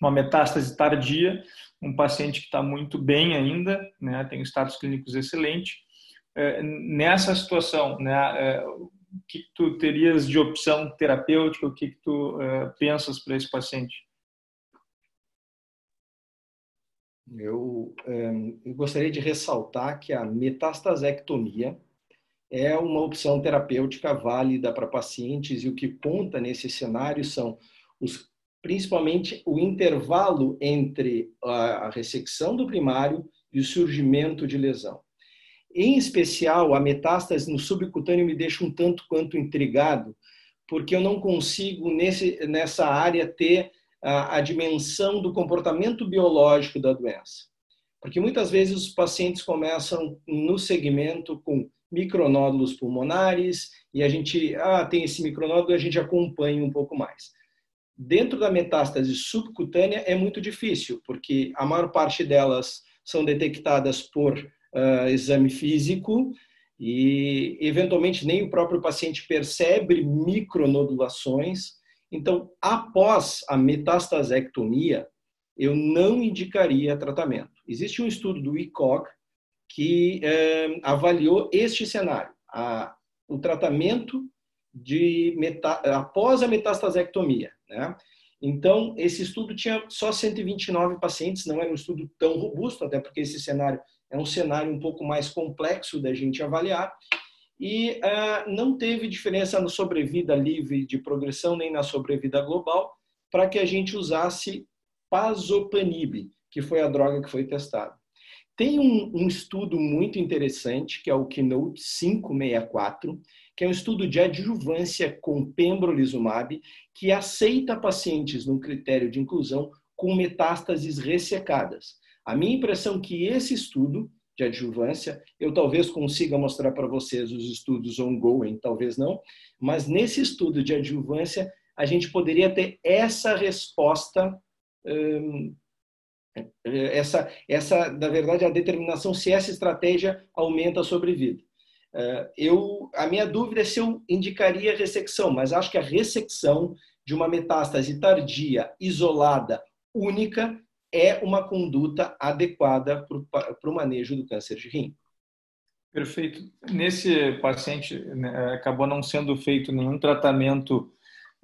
uma metástase tardia, um paciente que está muito bem ainda, né? Tem status clínicos excelente é, nessa situação, né, é, o que tu terias de opção terapêutica, o que, que tu é, pensas para esse paciente? Eu, eu, gostaria de ressaltar que a metastasectomia é uma opção terapêutica válida para pacientes e o que conta nesse cenário são os principalmente o intervalo entre a ressecção do primário e o surgimento de lesão. Em especial, a metástase no subcutâneo me deixa um tanto quanto intrigado, porque eu não consigo nesse, nessa área ter a, a dimensão do comportamento biológico da doença. Porque muitas vezes os pacientes começam no segmento com micronódulos pulmonares e a gente ah, tem esse micronódulo e a gente acompanha um pouco mais. Dentro da metástase subcutânea é muito difícil, porque a maior parte delas são detectadas por uh, exame físico e, eventualmente, nem o próprio paciente percebe micronodulações. Então, após a metastasectomia, eu não indicaria tratamento. Existe um estudo do ICOG que eh, avaliou este cenário, a, o tratamento de meta, após a metastasectomia. Né? Então, esse estudo tinha só 129 pacientes, não era um estudo tão robusto, até porque esse cenário é um cenário um pouco mais complexo da gente avaliar, e uh, não teve diferença na sobrevida livre de progressão nem na sobrevida global para que a gente usasse pazopanib, que foi a droga que foi testada. Tem um, um estudo muito interessante, que é o Keynote 564, que é um estudo de adjuvância com pembrolizumab, que aceita pacientes no critério de inclusão com metástases ressecadas. A minha impressão é que esse estudo de adjuvância, eu talvez consiga mostrar para vocês os estudos ongoing, talvez não, mas nesse estudo de adjuvância, a gente poderia ter essa resposta hum, essa, essa, na verdade, a determinação se essa estratégia aumenta a sobrevida. Eh, eu, a minha dúvida é se eu indicaria ressecção, mas acho que a ressecção de uma metástase tardia, isolada, única, é uma conduta adequada para o manejo do câncer de rim. Perfeito. Nesse paciente, né, acabou não sendo feito nenhum tratamento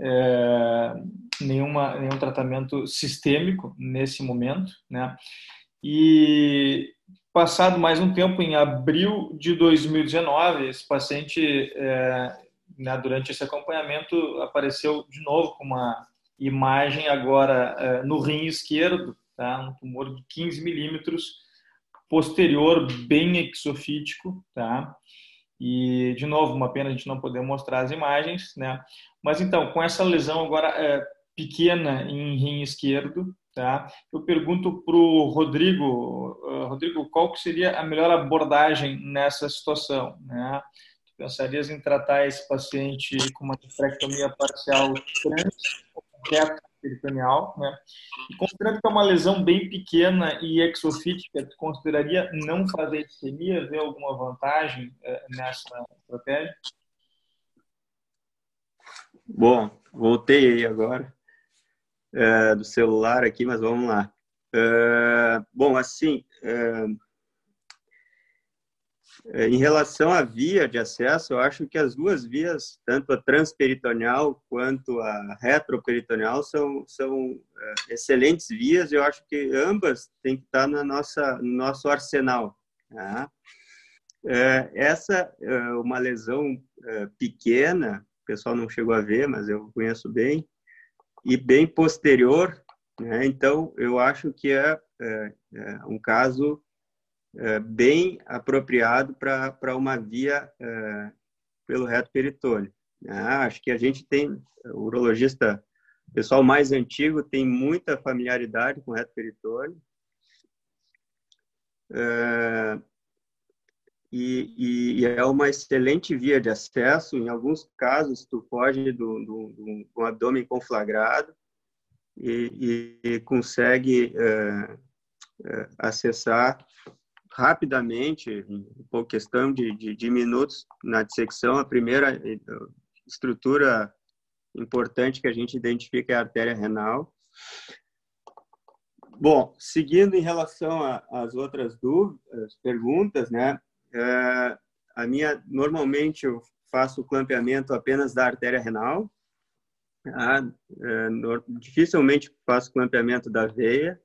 é, nenhuma, nenhum tratamento sistêmico nesse momento, né? E passado mais um tempo, em abril de 2019, esse paciente, é, né, durante esse acompanhamento, apareceu de novo com uma imagem agora é, no rim esquerdo, tá? Um tumor de 15 milímetros, posterior, bem exofítico, tá? E, de novo, uma pena a gente não poder mostrar as imagens, né? Mas, então, com essa lesão agora é, pequena em rim esquerdo, tá? Eu pergunto para o Rodrigo, uh, Rodrigo, qual que seria a melhor abordagem nessa situação, né? Tu pensarias em tratar esse paciente com uma nefrectomia parcial trans, peritoneal, né? E considerando que é uma lesão bem pequena e exofítica, tu consideraria não fazer isquemia, ver alguma vantagem eh, nessa estratégia? Bom, voltei aí agora é, do celular aqui, mas vamos lá. É, bom, assim, é, em relação à via de acesso, eu acho que as duas vias, tanto a transperitoneal quanto a retroperitoneal, são, são é, excelentes vias. Eu acho que ambas têm que estar na nossa, no nosso arsenal. Tá? É, essa é uma lesão é, pequena, o pessoal não chegou a ver, mas eu conheço bem, e bem posterior. Né? Então, eu acho que é, é um caso é, bem apropriado para uma via é, pelo reto peritônio. Ah, acho que a gente tem, o urologista, o pessoal mais antigo, tem muita familiaridade com o reto peritônio. É, e, e, é uma excelente via de acesso. Em alguns casos, tu foge do, do, do, do abdômen conflagrado e, e consegue é, é, acessar rapidamente, por questão de, de, de, minutos na dissecção, a primeira eh, estrutura importante que a gente identifica é a artéria renal. Bom, seguindo em relação às outras dúvidas, perguntas, né? É, a minha normalmente eu faço o clampeamento apenas da artéria renal. Tá? É, dificilmente faço clampeamento da veia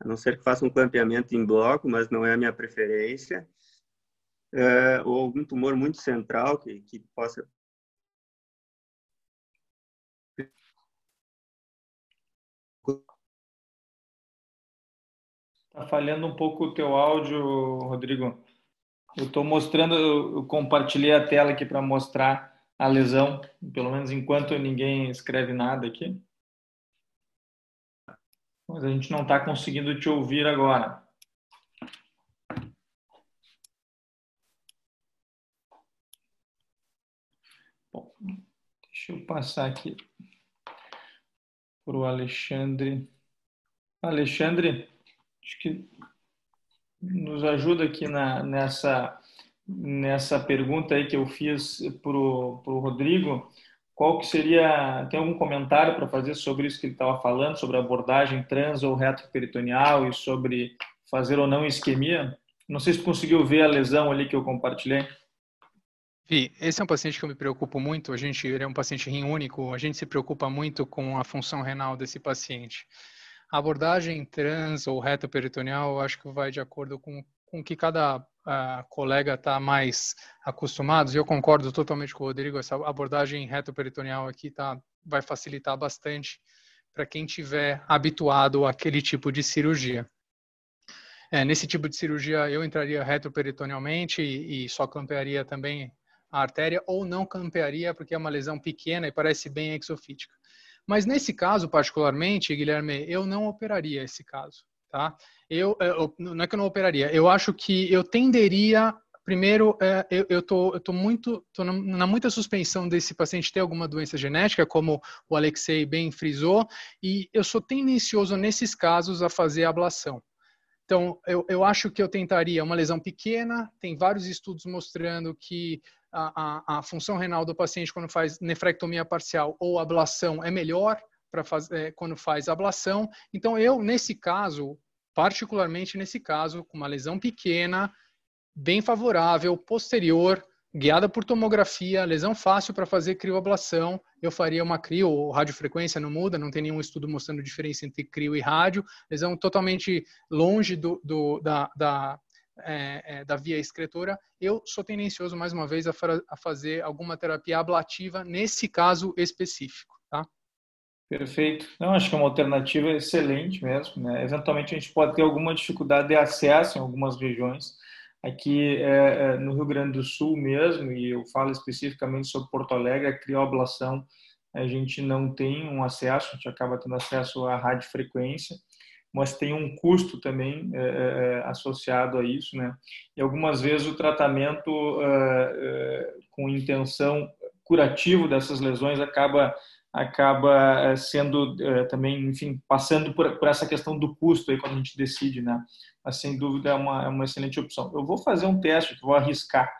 a não ser que faça um clampeamento em bloco, mas não é a minha preferência, é, ou algum tumor muito central que, que possa está falhando um pouco o teu áudio, Rodrigo. Eu estou mostrando, eu compartilhei a tela aqui para mostrar a lesão, pelo menos enquanto ninguém escreve nada aqui. Mas a gente não está conseguindo te ouvir agora. Bom, deixa eu passar aqui para o Alexandre. Alexandre, acho que nos ajuda aqui na, nessa, nessa pergunta aí que eu fiz para o Rodrigo. Qual que seria, tem algum comentário para fazer sobre isso que ele estava falando, sobre abordagem trans ou retroperitoneal e sobre fazer ou não isquemia? Não sei se conseguiu ver a lesão ali que eu compartilhei. Vi, esse é um paciente que eu me preocupo muito. A gente, ele é um paciente rim único. A gente se preocupa muito com a função renal desse paciente. A abordagem trans ou reta peritoneal, eu acho que vai de acordo com com que cada uh, colega está mais acostumado. E eu concordo totalmente com o Rodrigo. Essa abordagem reto peritoneal aqui tá, vai facilitar bastante para quem tiver habituado àquele tipo de cirurgia. É, nesse tipo de cirurgia, eu entraria retroperitonealmente e, e só clampearia também a artéria ou não campearia porque é uma lesão pequena e parece bem exofítica. Mas nesse caso, particularmente, Guilherme, eu não operaria esse caso, tá? Eu, eu não é que eu não operaria, eu acho que eu tenderia primeiro, é, eu, tô muito, tô na, muita suspensão desse paciente ter alguma doença genética, como o Alexei bem frisou, e eu sou tendencioso nesses casos a fazer ablação. Então, eu, eu acho que eu tentaria uma lesão pequena, tem vários estudos mostrando que a, a, a, função renal do paciente quando faz nefrectomia parcial ou ablação é melhor para é, quando faz ablação. Então eu nesse caso, particularmente nesse caso, com uma lesão pequena, bem favorável, posterior, guiada por tomografia, lesão fácil para fazer crioablação, eu faria uma crio, ou radiofrequência não muda, não tem nenhum estudo mostrando diferença entre crio e rádio, lesão totalmente longe do, do da, da é, é, da via excretora, eu sou tendencioso, mais uma vez, a, a, fazer alguma terapia ablativa nesse caso específico. Tá? Perfeito. Não, acho que é uma alternativa excelente mesmo. Né? Eventualmente, a gente pode ter alguma dificuldade de acesso em algumas regiões. Aqui é, é no Rio Grande do Sul mesmo, e eu falo especificamente sobre Porto Alegre, a crioblação, a gente não tem um acesso, a gente acaba tendo acesso à radiofrequência mas tem um custo também é, é, é, associado a isso, né? E algumas vezes o tratamento é, com intenção curativo dessas lesões acaba acaba é, sendo também, enfim, passando por, por, essa questão do custo aí quando a gente decide, né? Mas sem dúvida é uma, é uma excelente opção. Eu vou fazer um teste, vou arriscar,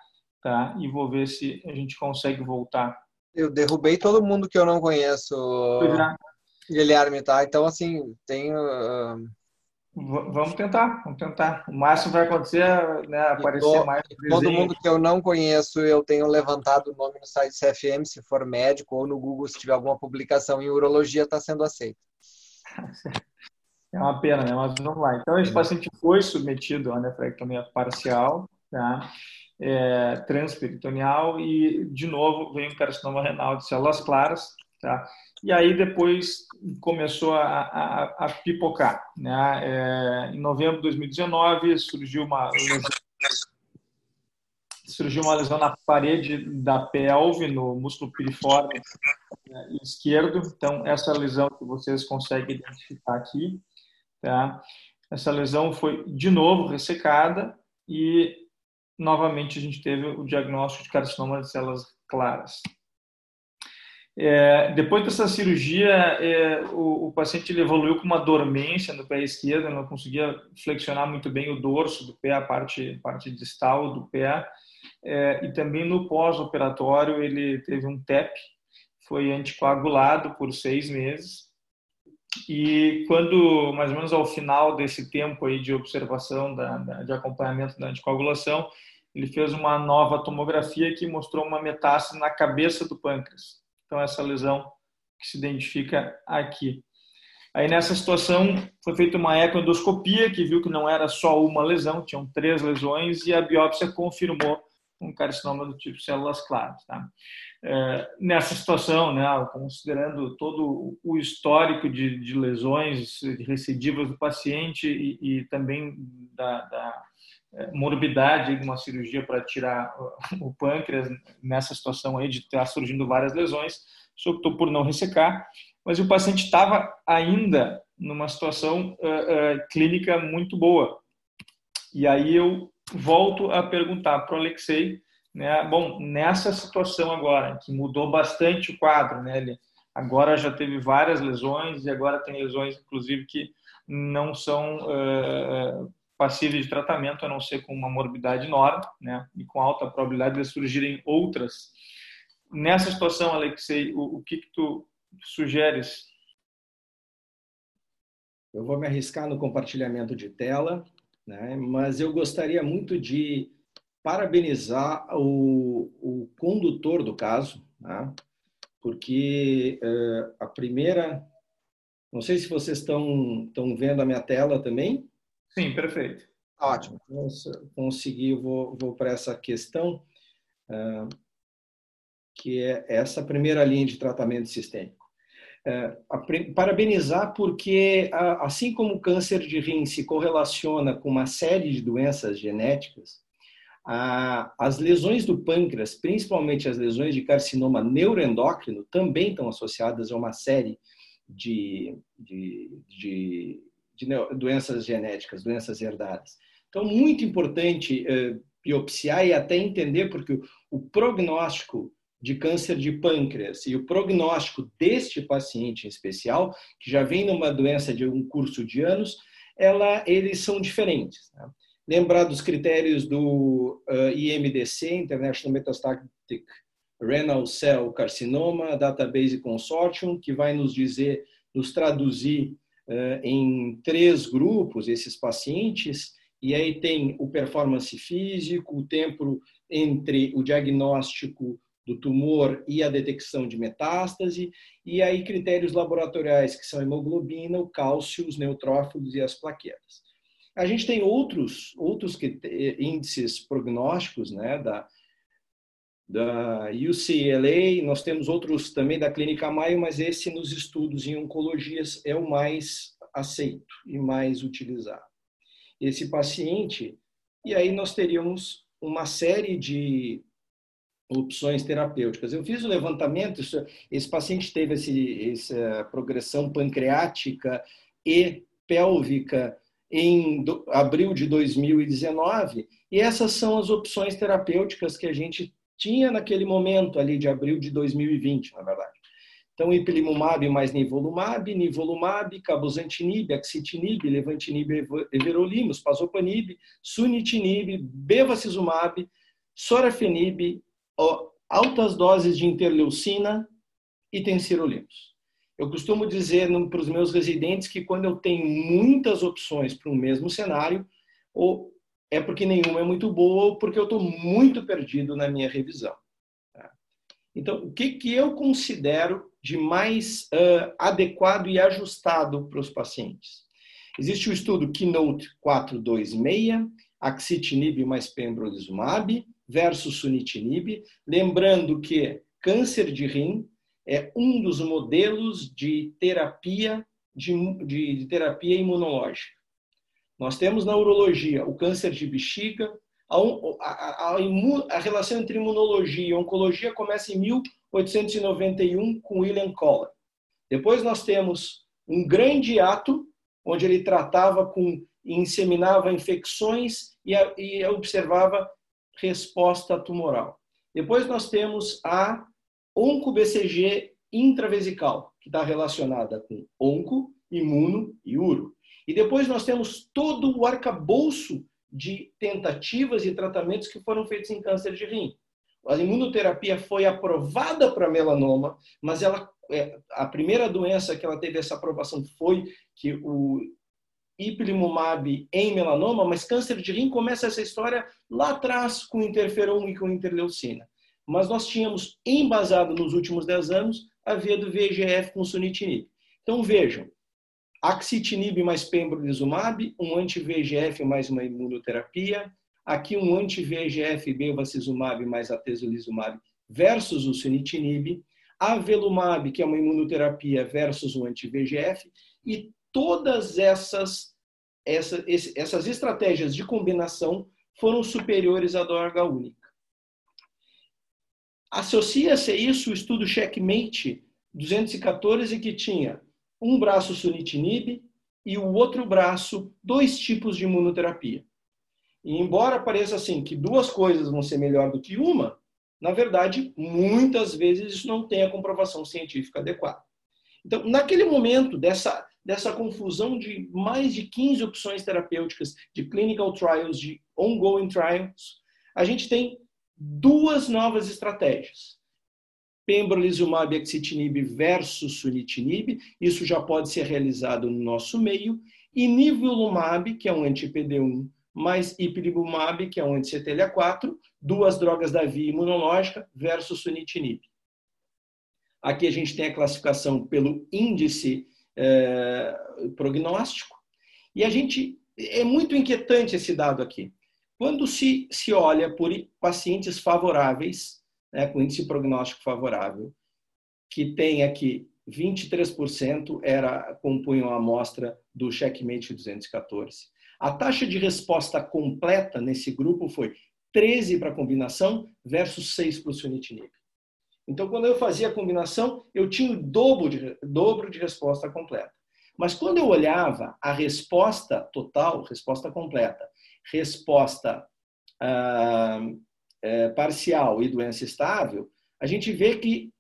tá? E vou ver se a gente consegue voltar. Eu derrubei todo mundo que eu não conheço. É. Guilherme, tá? Então, assim, tem. Uh... Vamos tentar, vamos tentar. O máximo vai acontecer né, aparecer mais. Todo mundo que eu não conheço, eu tenho levantado o nome no site CFM, se for médico, ou no Google, se tiver alguma publicação em urologia, está sendo aceito. É uma pena, né? Mas vamos lá. Então, esse paciente foi submetido a nefrectomia parcial, tá? É, transperitoneal, e, de novo, veio um carcinoma renal de células claras, tá? E aí depois começou a, a, a pipocar. Né? É, em novembro de 2019 surgiu uma surgiu uma lesão na parede da pelve, no músculo piriforme né, esquerdo. Então, essa lesão que vocês conseguem identificar aqui, tá? essa lesão foi de novo ressecada e novamente a gente teve o diagnóstico de carcinoma de células claras. É, depois dessa cirurgia, é, o, o, paciente evoluiu com uma dormência no pé esquerdo, não conseguia flexionar muito bem o dorso do pé, a parte, parte distal do pé. É, e também no pós-operatório, ele teve um TEP, foi anticoagulado por seis meses. E quando, mais ou menos ao final desse tempo aí de observação, da, da, de acompanhamento da anticoagulação, ele fez uma nova tomografia que mostrou uma metástase na cabeça do pâncreas. Então, essa lesão que se identifica aqui. Aí, nessa situação, foi feita uma ecoendoscopia que viu que não era só uma lesão, tinham três lesões, e a biópsia confirmou um carcinoma do tipo células claras. Tá? é, nessa situação, né, considerando todo o histórico de, de lesões, de recidivas do paciente e, e também da, da morbidade de uma cirurgia para tirar o pâncreas nessa situação aí de estar surgindo várias lesões, se optou por não ressecar, mas o paciente estava ainda numa situação uh, uh, clínica muito boa. E aí eu volto a perguntar para o Alexei, né, bom, nessa situação agora, que mudou bastante o quadro, né, ele agora já teve várias lesões e agora tem lesões, inclusive, que não são uh, passíveis de tratamento, a não ser com uma morbidade enorme, né, e com alta probabilidade de surgirem outras. Nessa situação, Alexei, o, o que, que tu sugeres? Eu vou me arriscar no compartilhamento de tela, né, mas eu gostaria muito de parabenizar o, o condutor do caso, né, porque uh, a primeira. Não sei se vocês estão, estão vendo a minha tela também. Sim, perfeito. Ótimo. Consegui, vou, vou para essa questão, uh, que é essa primeira linha de tratamento sistêmico. Uh, parabenizar porque, assim como o câncer de rim se correlaciona com uma série de doenças genéticas, as lesões do pâncreas, principalmente as lesões de carcinoma neuroendócrino, também estão associadas a uma série de, de, de de doenças genéticas, doenças herdadas. Então, muito importante eh, biopsiar e até entender, porque o prognóstico de câncer de pâncreas e o prognóstico deste paciente em especial, que já vem numa doença de um curso de anos, ela, eles são diferentes. Né? Lembrar dos critérios do uh, IMDC, International Metastatic Renal Cell Carcinoma Database Consortium, que vai nos dizer, nos traduzir em três grupos esses pacientes, e aí tem o performance físico, o tempo entre o diagnóstico do tumor e a detecção de metástase, e aí critérios laboratoriais que são hemoglobina, o cálcio, os neutrófilos e as plaquetas. A gente tem outros outros índices prognósticos, né, da da UCLA, nós temos outros também da Clínica Maio, mas esse nos estudos em oncologias é o mais aceito e mais utilizado. Esse paciente, e aí nós teríamos uma série de opções terapêuticas. Eu fiz o levantamento, esse paciente teve esse, essa progressão pancreática e pélvica em abril de 2019, e essas são as opções terapêuticas que a gente tinha naquele momento ali de abril de 2020, na verdade. Então, ipilimumab mais nivolumab, nivolumab, cabozantinib, axitinib, levantinib, everolimus, pazopanib, sunitinib, bevacizumab, sorafenib, altas doses de interleucina e tensirolimos. Eu costumo dizer para os meus residentes que quando eu tenho muitas opções para um mesmo cenário, ou é porque nenhuma é muito boa ou porque eu estou muito perdido na minha revisão. Tá? Então, o que, que eu considero de mais uh, adequado e ajustado para os pacientes? Existe o estudo Keynote 426, axitinib mais pembrolizumab versus sunitinib, lembrando que câncer de rim é um dos modelos de terapia de, de, de terapia imunológica. Nós temos na urologia o câncer de bexiga, a, a, a, a, relação entre imunologia e oncologia começa em 1891 com William Collar. Depois nós temos um grande ato onde ele tratava com inseminava infecções e, e observava resposta tumoral. Depois nós temos a onco-BCG intravesical, que está relacionada com onco, imuno e uro. E depois nós temos todo o arcabouço de tentativas e tratamentos que foram feitos em câncer de rim. A imunoterapia foi aprovada para melanoma, mas ela, é, a primeira doença que ela teve essa aprovação foi que o ipilimumab em melanoma, mas câncer de rim começa essa história lá atrás com interferon e com interleucina. Mas nós tínhamos embasado nos últimos 10 anos a via do VEGF com sunitinib. Então vejam, axitinib mais pembrolizumab, um anti-VEGF mais uma imunoterapia, aqui um anti-VEGF bevacizumab mais atezolizumab versus o sunitinib, avelumab, que é uma imunoterapia versus o anti-VEGF, e todas essas, essa, essas estratégias de combinação foram superiores à droga única. Associa-se a isso o estudo Checkmate 214, que tinha um braço sunitinib e o outro braço dois tipos de imunoterapia. E embora pareça assim que duas coisas vão ser melhor do que uma, na verdade, muitas vezes isso não tem a comprovação científica adequada. Então, naquele momento dessa, dessa confusão de mais de 15 opções terapêuticas, de clinical trials, de ongoing trials, a gente tem duas novas estratégias. Pembrolizumab e axitinib versus sunitinib, isso já pode ser realizado no nosso meio, e nivolumab, que é um anti-PD1 mais ipilimumab, que é um anti-CTLA4, duas drogas da via imunológica versus sunitinib. Aqui a gente tem a classificação pelo índice eh, prognóstico. E a gente é muito inquietante esse dado aqui. Quando se, se olha por pacientes favoráveis, né, com índice prognóstico favorável, que tem aqui 23% era compunham a amostra do checkmate 214. A taxa de resposta completa nesse grupo foi 13 para a combinação versus 6 para o sunitinib. Então, quando eu fazia a combinação, eu tinha o dobro de, dobro de resposta completa. Mas quando eu olhava a resposta total, resposta completa, resposta ah, é, parcial e doença estável, a gente vê que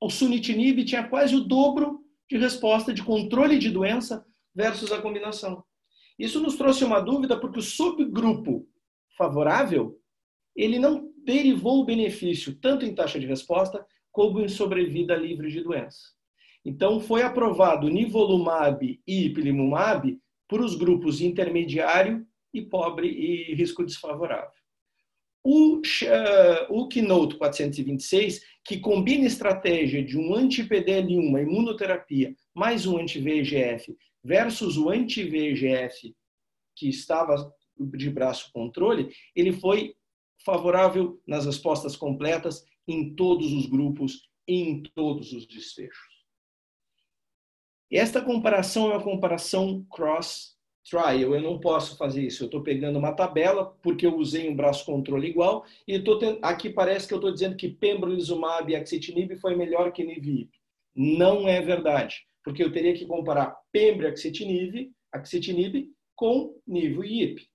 o sunitinib tinha quase o dobro de resposta de controle de doença versus a combinação. Isso nos trouxe uma dúvida porque o subgrupo favorável, ele não derivou o benefício tanto em taxa de resposta como em sobrevida livre de doença. Então, foi aprovado nivolumab e ipilimumab para os grupos intermediário e pobre e risco desfavorável. O, uh, o Keynote 426, que combina estratégia de um anti-PDL1, uma imunoterapia, mais um anti-VEGF, versus o anti-VEGF que estava de braço controle, ele foi favorável nas respostas completas em todos os grupos e em todos os desfechos. Esta comparação é uma comparação cross trial. Eu não posso fazer isso. Eu estou pegando uma tabela porque eu usei um braço controle igual e tô tendo... aqui parece que eu estou dizendo que pembrolizumab e axitinib foi melhor que nivip. Não é verdade porque eu teria que comparar pembrolizumab, axitinib com nível IIP.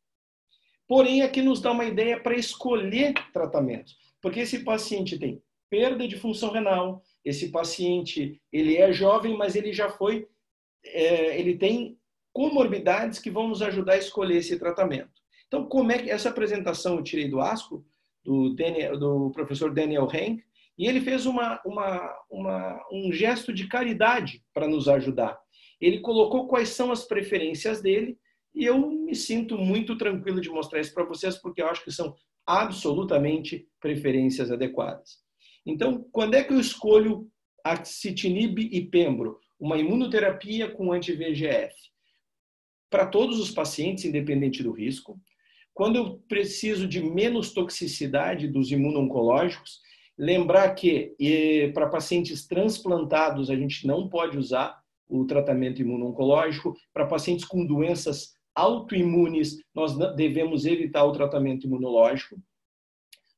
Porém, aqui nos dá uma ideia para escolher tratamentos, porque esse paciente tem perda de função renal, esse paciente ele é jovem, mas ele já foi, é, ele tem comorbidades que vão nos ajudar a escolher esse tratamento. Então, como é que essa apresentação eu tirei do ASCO, do, Daniel, do professor Daniel Henk, e ele fez uma, uma, uma, um gesto de caridade para nos ajudar. Ele colocou quais são as preferências dele e eu me sinto muito tranquilo de mostrar isso para vocês, porque eu acho que são absolutamente preferências adequadas. Então, quando é que eu escolho axitinib e pembro, uma imunoterapia com anti-VEGF? Para todos os pacientes, independente do risco. Quando eu preciso de menos toxicidade dos imuno-oncológicos, Lembrar que para pacientes transplantados a gente não pode usar o tratamento imuno-oncológico. Para pacientes com doenças autoimunes, nós devemos evitar o tratamento imunológico.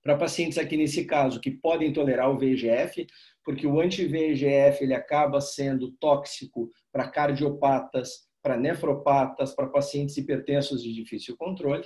Para pacientes aqui nesse caso que podem tolerar o VEGF, porque o anti-VEGF ele acaba sendo tóxico para cardiopatas, para nefropatas, para pacientes hipertensos de difícil controle.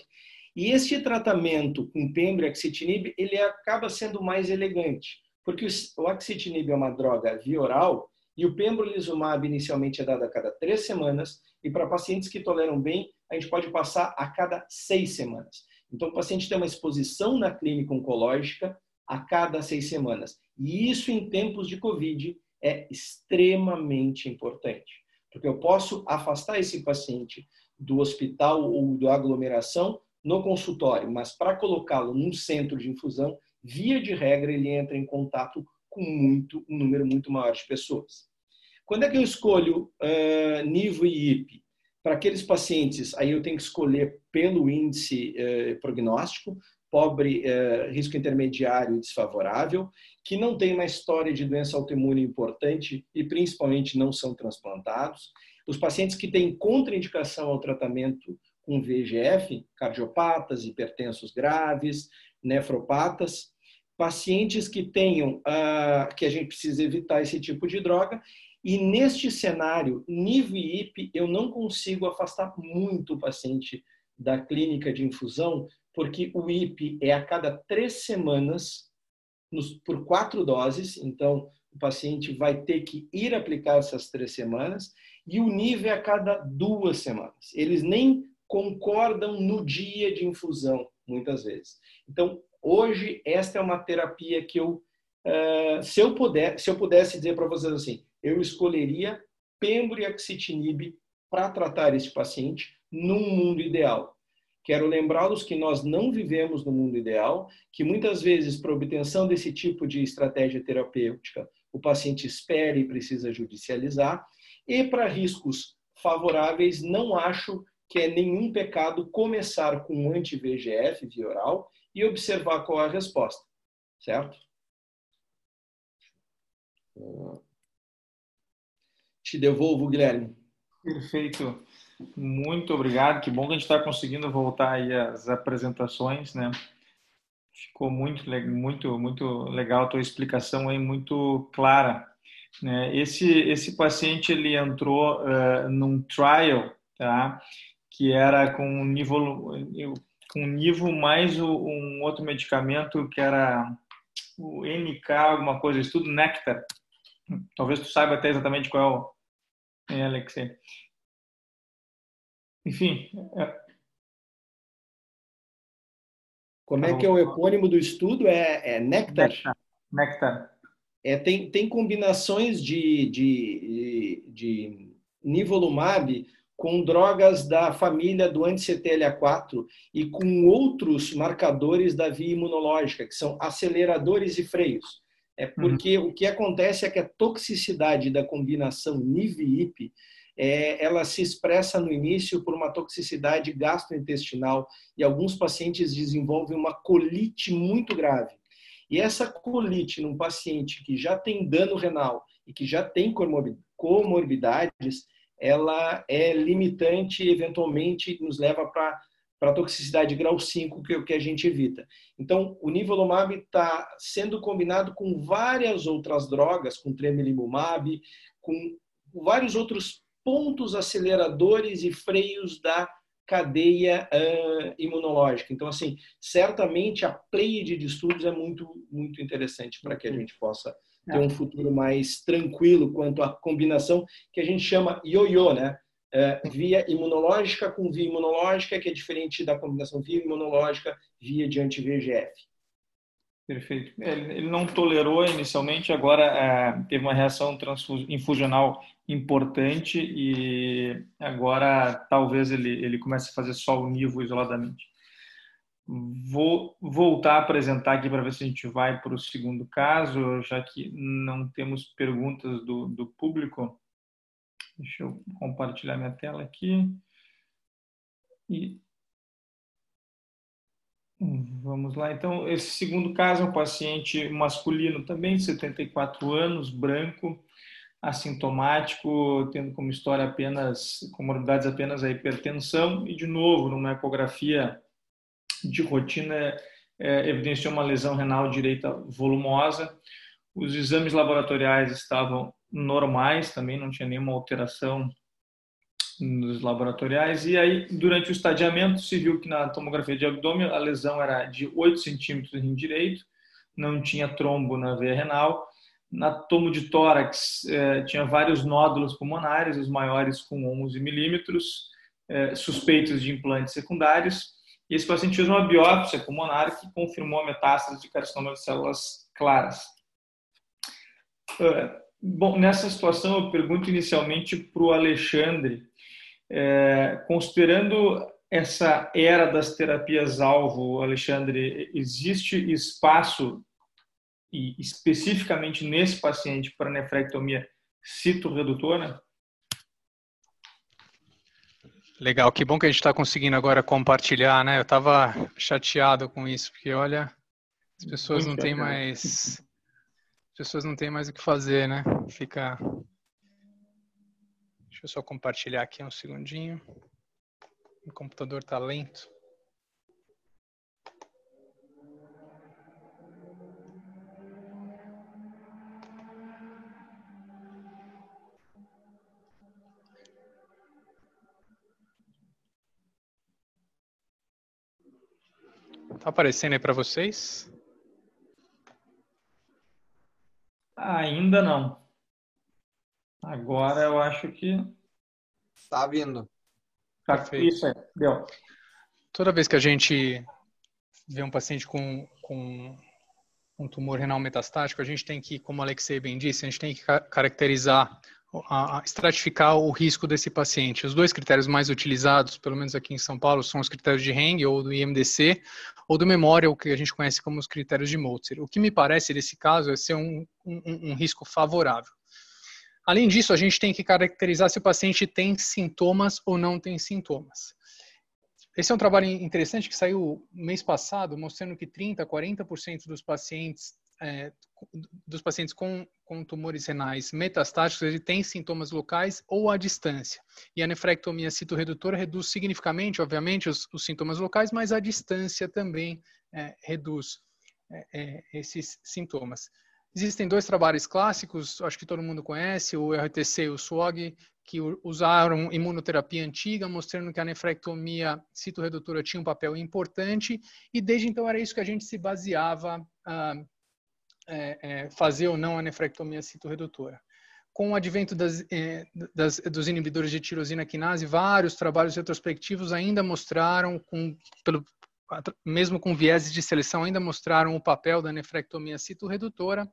E este tratamento com pembro axitinib, ele acaba sendo mais elegante, porque o axitinib é uma droga via oral e o pembrolizumab inicialmente é dado a cada três semanas e para pacientes que toleram bem, a gente pode passar a cada seis semanas. Então, o paciente tem uma exposição na clínica oncológica a cada seis semanas. E isso, em tempos de Covid, é extremamente importante, porque eu posso afastar esse paciente do hospital ou da aglomeração no consultório, mas para colocá-lo num centro de infusão, via de regra, ele entra em contato com muito, um número muito maior de pessoas. Quando é que eu escolho uh, NIVO e IP? Para aqueles pacientes, aí eu tenho que escolher pelo índice uh, prognóstico, pobre, eh, risco intermediário e desfavorável, que não tem uma história de doença autoimune importante e principalmente não são transplantados. Os pacientes que têm contraindicação ao tratamento com VEGF, cardiopatas, hipertensos graves, nefropatas, pacientes que tenham, ah, que a gente precisa evitar esse tipo de droga. E neste cenário, NIV e IP, eu não consigo afastar muito o paciente da clínica de infusão, porque o IP é a cada três semanas, por quatro doses, então o paciente vai ter que ir aplicar essas três semanas, e o NIV é a cada duas semanas. Eles nem concordam no dia de infusão, muitas vezes. Então, hoje, esta é uma terapia que eu, uh, se, eu puder, se eu pudesse dizer para vocês assim, eu escolheria pembro e axitinib para tratar este paciente num mundo ideal. Quero lembrá-los que nós não vivemos no mundo ideal, que muitas vezes, para obtenção desse tipo de estratégia terapêutica, o paciente espera e precisa judicializar, e para riscos favoráveis, não acho que é nenhum pecado começar com um anti-VGF via oral e observar qual é a resposta, certo? Te devolvo, Guilherme. Perfeito. Muito obrigado. Que bom que a gente está conseguindo voltar aí às apresentações, né? Ficou muito, muito, muito legal a tua explicação aí, muito clara. Né? Esse, esse paciente ele entrou uh, num trial, tá? Que era com nível, com nível mais um outro medicamento que era o NK, alguma coisa, estudo Nectar. Talvez tu saiba até exatamente qual é, é Alexei. Enfim. É... Como é que é o epônimo do estudo? É, é Nectar? Nectar. Nectar. É, tem, tem combinações de, de, de nivolumab com drogas da família do anti-CTLA4 e com outros marcadores da via imunológica, que são aceleradores e freios. É porque uhum. o que acontece é que a toxicidade da combinação NIV-IP é, ela se expressa no início por uma toxicidade gastrointestinal e alguns pacientes desenvolvem uma colite muito grave. E essa colite num paciente que já tem dano renal e que já tem comorbidades, ela é limitante e eventualmente nos leva para para toxicidade grau 5, que é o que a gente evita. Então, o nivolumab está sendo combinado com várias outras drogas, com tremelimumab, com vários outros pontos aceleradores e freios da cadeia uh, imunológica. Então, assim, certamente a pleiade de estudos é muito, muito interessante para que a gente possa ter um futuro mais tranquilo quanto à combinação que a gente chama ioiô, né? Uh, via imunológica com via imunológica, que é diferente da combinação via imunológica via de anti-VEGF. Perfeito. Ele não tolerou inicialmente, agora é, teve uma reação infusional importante e agora talvez ele, ele comece a fazer só o nível isoladamente. Vou voltar a apresentar aqui para ver se a gente vai para o segundo caso, já que não temos perguntas do, do público. Deixa eu compartilhar minha tela aqui. E Vamos lá, então, esse segundo caso é um paciente masculino também, de 74 anos, branco, assintomático, tendo como história apenas, comorbidades apenas a hipertensão, e de novo, numa ecografia de rotina, é, evidenciou uma lesão renal direita volumosa. Os exames laboratoriais estavam normais, também não tinha nenhuma alteração nos laboratoriais. E aí, durante o estadiamento, se viu que na tomografia de abdômen a lesão era de 8 centímetros em direito, não tinha trombo na veia renal. Na tomo de tórax, eh, tinha vários nódulos pulmonares, os maiores com 11 milímetros, eh, suspeitos de implantes secundários. E esse paciente fez uma biópsia pulmonar que confirmou a metástase de carcinoma de células claras. Uh, bom, nessa situação, eu pergunto inicialmente para o Alexandre é, considerando essa era das terapias-alvo, Alexandre, existe espaço, e especificamente nesse paciente, para nefrectomia citoredutora? Legal, que bom que a gente está conseguindo agora compartilhar, né? Eu estava chateado com isso, porque olha, as pessoas não têm mais. As pessoas não têm mais o que fazer, né? Fica. Deixa eu só compartilhar aqui um segundinho. O computador está lento. Tá aparecendo aí para vocês? Ainda não. Agora eu acho que. Tá vindo. Tá, isso aí, deu. Toda vez que a gente vê um paciente com, com um tumor renal metastático, a gente tem que, como o Alexei bem disse, a gente tem que caracterizar a, estratificar o risco desse paciente. Os dois critérios mais utilizados, pelo menos aqui em São Paulo, são os critérios de Heng ou do IMDC, ou do Memorial, que a gente conhece como os critérios de Mozart. O que me parece nesse caso é ser um, um, um risco favorável. Além disso, a gente tem que caracterizar se o paciente tem sintomas ou não tem sintomas. Esse é um trabalho interessante que saiu mês passado, mostrando que 30%, 40% dos pacientes é, dos pacientes com, com tumores renais metastáticos, ele tem sintomas locais ou à distância. E a nefrectomia citorredutora reduz significativamente, obviamente, os, os sintomas locais, mas a distância também é, reduz é, é esses sintomas. Existem dois trabalhos clássicos, acho que todo mundo conhece, o RTC e o SWOG, que usaram imunoterapia antiga, mostrando que a nefrectomia citorredutora tinha um papel importante, e desde então era isso que a gente se baseava ah, é, é, fazer ou não a nefrectomia citorredutora. Com o advento das, é, das, dos inibidores de tirosina quinase, vários trabalhos retrospectivos ainda mostraram, com, pelo, mesmo com vieses de seleção, ainda mostraram o papel da nefrectomia citorredutora,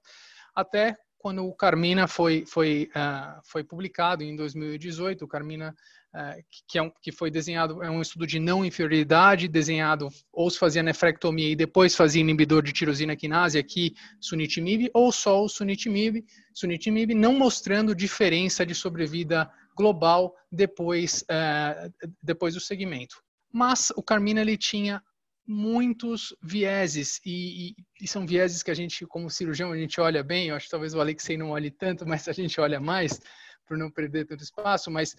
até quando o Carmina foi, foi, uh, foi publicado em 2018, o Carmina é, que, é um, que foi desenhado, é um estudo de não inferioridade, desenhado ou se fazia nefrectomia e depois fazia inibidor de tirosina quinase, aqui sunitinib, ou só o sunitinib, sunitinib não mostrando diferença de sobrevida global depois, uh, depois do segmento. Mas o Carmina ele tinha muitos vieses e, e, e, são vieses que a gente, como cirurgião, a gente olha bem. Eu acho que talvez o Alexei não olhe tanto, mas a gente olha mais para não perder tanto espaço. Mas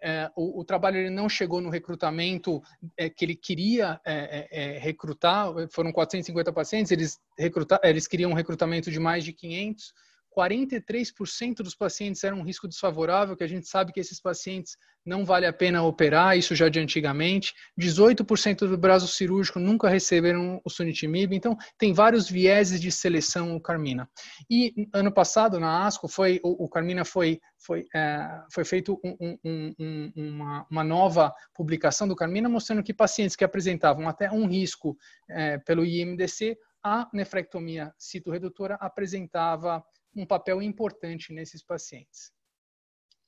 é, o, o, trabalho ele não chegou no recrutamento é, que ele queria é, é, é recrutar, foram 450 pacientes, eles, recrutar, eles queriam um recrutamento de mais de 500, 43% dos pacientes eram um risco desfavorável, que a gente sabe que esses pacientes não vale a pena operar, isso já de antigamente. 18% do braço cirúrgico nunca receberam o sunitinib, então tem vários vieses de seleção o Carmina. E ano passado, na ASCO, foi, o, o Carmina foi, foi, é, foi feito um, um, um, uma, uma, nova publicação do Carmina, mostrando que pacientes que apresentavam até um risco é, pelo IMDC, a nefrectomia citorredutora apresentava um papel importante nesses pacientes.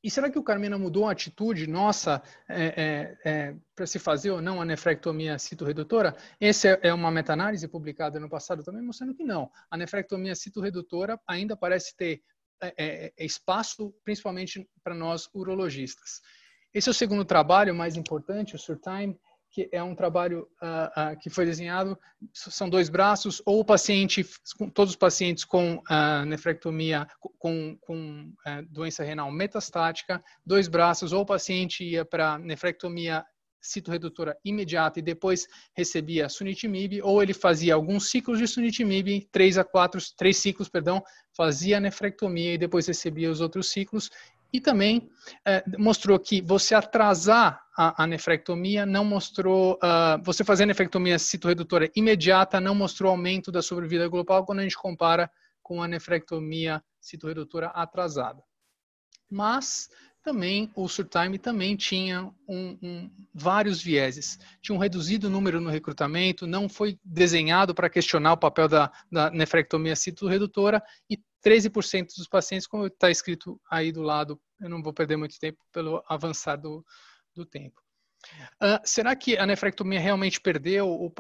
E será que o Carmina mudou a atitude nossa é, é, é, para se fazer ou não a nefrectomia citorredutora? Essa é uma meta-análise publicada no passado também, mostrando que não. A nefrectomia citorredutora ainda parece ter é, é, é, espaço, principalmente para nós urologistas. Esse é o segundo trabalho mais importante, o Surtime, que é um trabalho uh, uh, que foi desenhado, são dois braços, ou o paciente, todos os pacientes com uh, nefrectomia, com, com doença renal metastática, dois braços, ou o paciente ia para nefrectomia citorredutora imediata e depois recebia sunitinib, ou ele fazia alguns ciclos de sunitinib, três a quatro, três ciclos, perdão, fazia nefrectomia e depois recebia os outros ciclos, e também é, mostrou que você atrasar a, a nefrectomia não mostrou, uh, você fazer a nefrectomia citorredutora imediata não mostrou aumento da sobrevida global quando a gente compara com a nefrectomia citorredutora atrasada. Mas também o Surtime também tinha um, um, vários vieses. Tinha um reduzido número no recrutamento, não foi desenhado para questionar o papel da, da nefrectomia citorredutora e 13% dos pacientes, como está escrito aí do lado, eu não vou perder muito tempo pelo avançar do, do tempo. Uh, será que a nefrectomia realmente perdeu o,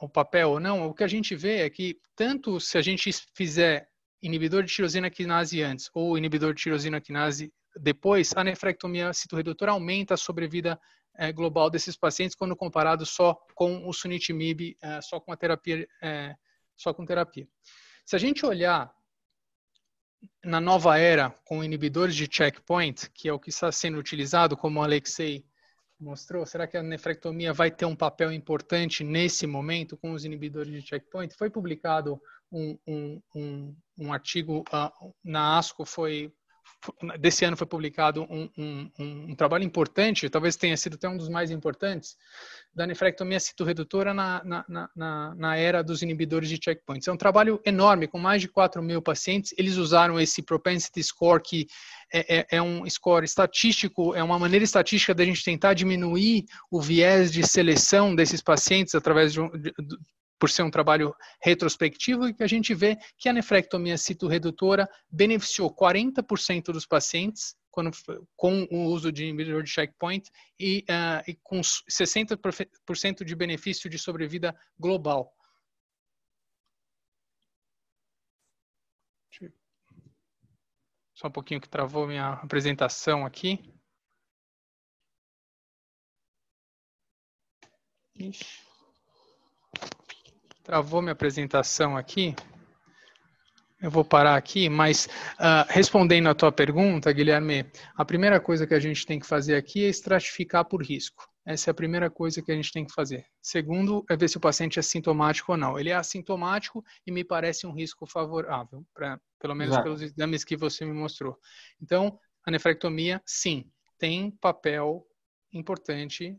o papel ou não? O que a gente vê é que, tanto se a gente fizer inibidor de tirosina quinase antes ou inibidor de tirosina quinase depois, a nefrectomia citorredutora aumenta a sobrevida é, global desses pacientes quando comparado só com o sunitinib, é, só com a terapia, é, só com terapia. Se a gente olhar na nova era com inibidores de checkpoint, que é o que está sendo utilizado, como o Alexei mostrou, será que a nefrectomia vai ter um papel importante nesse momento com os inibidores de checkpoint? Foi publicado um, um, um, um artigo uh, na ASCO, foi desse ano foi publicado um, um, um, trabalho importante, talvez tenha sido até um dos mais importantes, da nefrectomia citoredutora na, na, na, na era dos inibidores de checkpoints. É um trabalho enorme, com mais de 4 mil pacientes. Eles usaram esse propensity score, que é, é, é um score estatístico, é uma maneira estatística da gente tentar diminuir o viés de seleção desses pacientes através de, de, por ser um trabalho retrospectivo, e que a gente vê que a nefrectomia citoredutora beneficiou 40% dos pacientes quando, com o uso de inibidor de checkpoint e, uh, e com 60% de benefício de sobrevida global. Só um pouquinho que travou minha apresentação aqui. Ixi. Travou minha apresentação aqui. Eu vou parar aqui, mas uh, respondendo à tua pergunta, Guilherme, a primeira coisa que a gente tem que fazer aqui é estratificar por risco. Essa é a primeira coisa que a gente tem que fazer. Segundo, é ver se o paciente é sintomático ou não. Ele é assintomático e me parece um risco favorável, pra, pelo menos Exato. pelos exames que você me mostrou. Então, a nefrectomia, sim, tem papel importante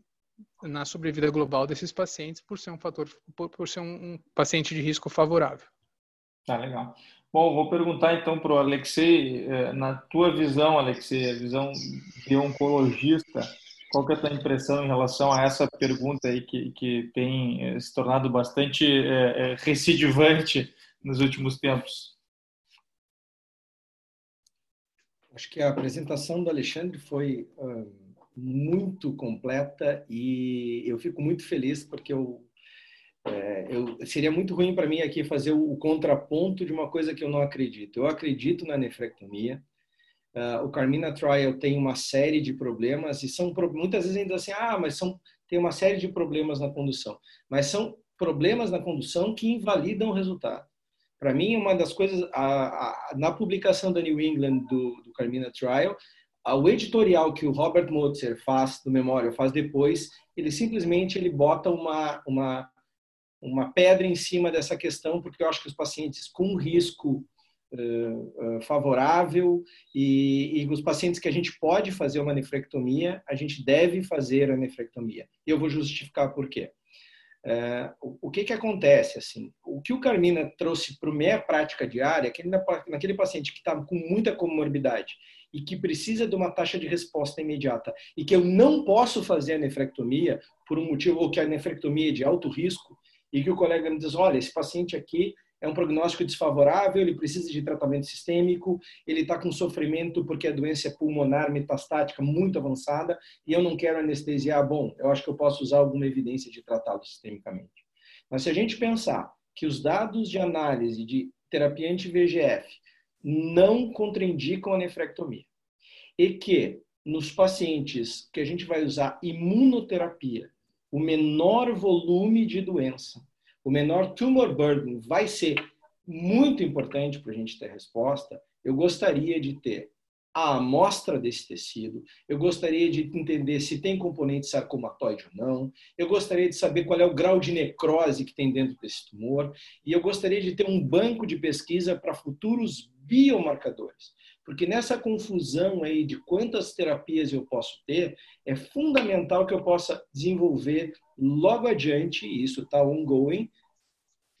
na sobrevida global desses pacientes por ser um fator, por, por ser um, um, paciente de risco favorável. Tá legal. Bom, vou perguntar então para o Alexei, eh, na tua visão, Alexei, a visão de oncologista, qual que é a tua impressão em relação a essa pergunta aí que, que tem eh, se tornado bastante é, recidivante nos últimos tempos? Acho que a apresentação do Alexandre foi muito completa e eu fico muito feliz porque eu, é, eu seria muito ruim para mim aqui fazer o, o, contraponto de uma coisa que eu não acredito. Eu acredito na nefrectomia. Uh, o Carmina Trial tem uma série de problemas e são muitas vezes ainda assim, ah, mas são tem uma série de problemas na condução, mas são problemas na condução que invalidam o resultado. Para mim, uma das coisas a, a, na publicação da New England do, do Carmina Trial, o editorial que o Robert Motzer faz do Memória, faz depois, ele simplesmente ele bota uma, uma, uma pedra em cima dessa questão, porque eu acho que os pacientes com risco uh, uh, favorável e, e, os pacientes que a gente pode fazer uma nefrectomia, a gente deve fazer a nefrectomia. Eu vou justificar por quê. Uh, o, que que acontece assim? O que o Carmina trouxe para a minha prática diária, é que naquele paciente que está com muita comorbidade e que precisa de uma taxa de resposta imediata e que eu não posso fazer a nefrectomia por um motivo ou que a nefrectomia é de alto risco e que o colega me diz, olha, esse paciente aqui é um prognóstico desfavorável, ele precisa de tratamento sistêmico, ele está com sofrimento porque a doença é pulmonar metastática muito avançada e eu não quero anestesiar. Bom, eu acho que eu posso usar alguma evidência de tratá-lo sistemicamente. Mas se a gente pensar que os dados de análise de terapia anti-VGF não contraindicam a nefrectomia. E que nos pacientes que a gente vai usar imunoterapia, o menor volume de doença, o menor tumor burden vai ser muito importante para a gente ter resposta. Eu gostaria de ter a amostra desse tecido, eu gostaria de entender se tem componente sarcomatóide ou não, eu gostaria de saber qual é o grau de necrose que tem dentro desse tumor, e eu gostaria de ter um banco de pesquisa para futuros biomarcadores. Porque nessa confusão aí de quantas terapias eu posso ter, é fundamental que eu possa desenvolver logo adiante, e isso está ongoing,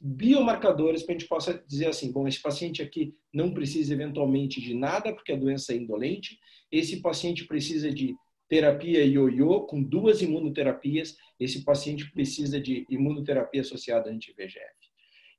biomarcadores para a gente possa dizer assim, bom, esse paciente aqui não precisa eventualmente de nada porque a doença é indolente, esse paciente precisa de terapia ioiô com duas imunoterapias, esse paciente precisa de imunoterapia associada a anti-VEGF.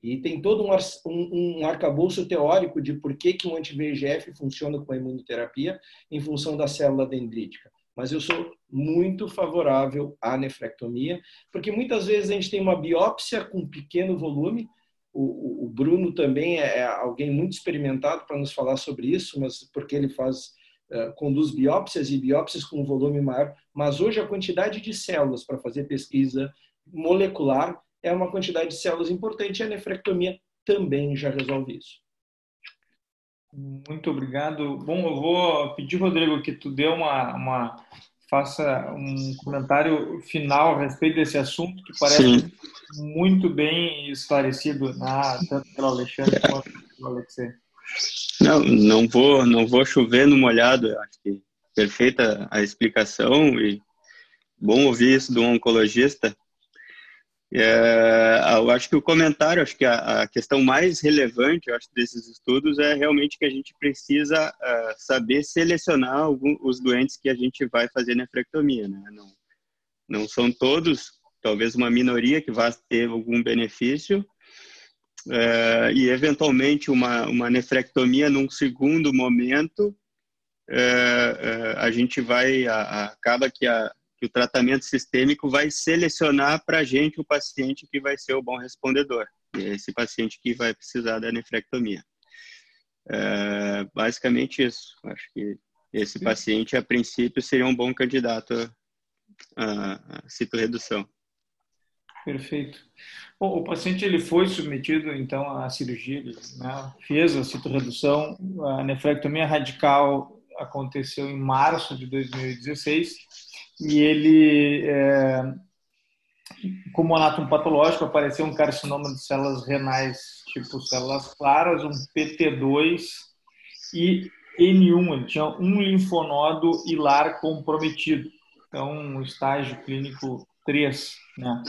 E tem todo um, um, um arcabouço teórico de por que, que um anti-VEGF funciona com a imunoterapia em função da célula dendrítica. Mas eu sou muito favorável à nefrectomia, porque muitas vezes a gente tem uma biópsia com pequeno volume. O, o Bruno também é, é alguém muito experimentado para nos falar sobre isso, mas porque ele faz uh, conduz biópsias e biópsias com um volume maior, mas hoje a quantidade de células para fazer pesquisa molecular é uma quantidade de células importante e a nefrectomia também já resolve isso. Muito obrigado. Bom, eu vou pedir, Rodrigo, que tu dê uma, uma faça um comentário final a respeito desse assunto que parece Sim. muito bem esclarecido, né? tanto pelo Alexandre quanto pelo Alexei. Não, não vou, não vou chover no molhado. Acho que perfeita a explicação e bom ouvir isso do oncologista. É, eu acho que o comentário, acho que a, a, questão mais relevante, eu acho, desses estudos é realmente que a gente precisa uh, saber selecionar algum, os doentes que a gente vai fazer nefrectomia, né? Não, não são todos, talvez uma minoria que vai ter algum benefício, uh, e eventualmente uma, uma nefrectomia num segundo momento, uh, a gente vai, acaba que a que o tratamento sistêmico vai selecionar para a gente o paciente que vai ser o bom respondedor, e é esse paciente que vai precisar da nefrectomia. É, basicamente isso. Acho que esse paciente, a princípio, seria um bom candidato à, à citorredução. Perfeito. Bom, o paciente ele foi submetido então à cirurgia, ele né, fez a citorredução, a nefrectomia radical aconteceu em março de 2016 e ele, é, como anátomo patológico, apareceu um carcinoma de células renais, tipo células claras, um PT2 e N1, ele tinha um linfonodo hilar comprometido, então um estágio clínico 3, né?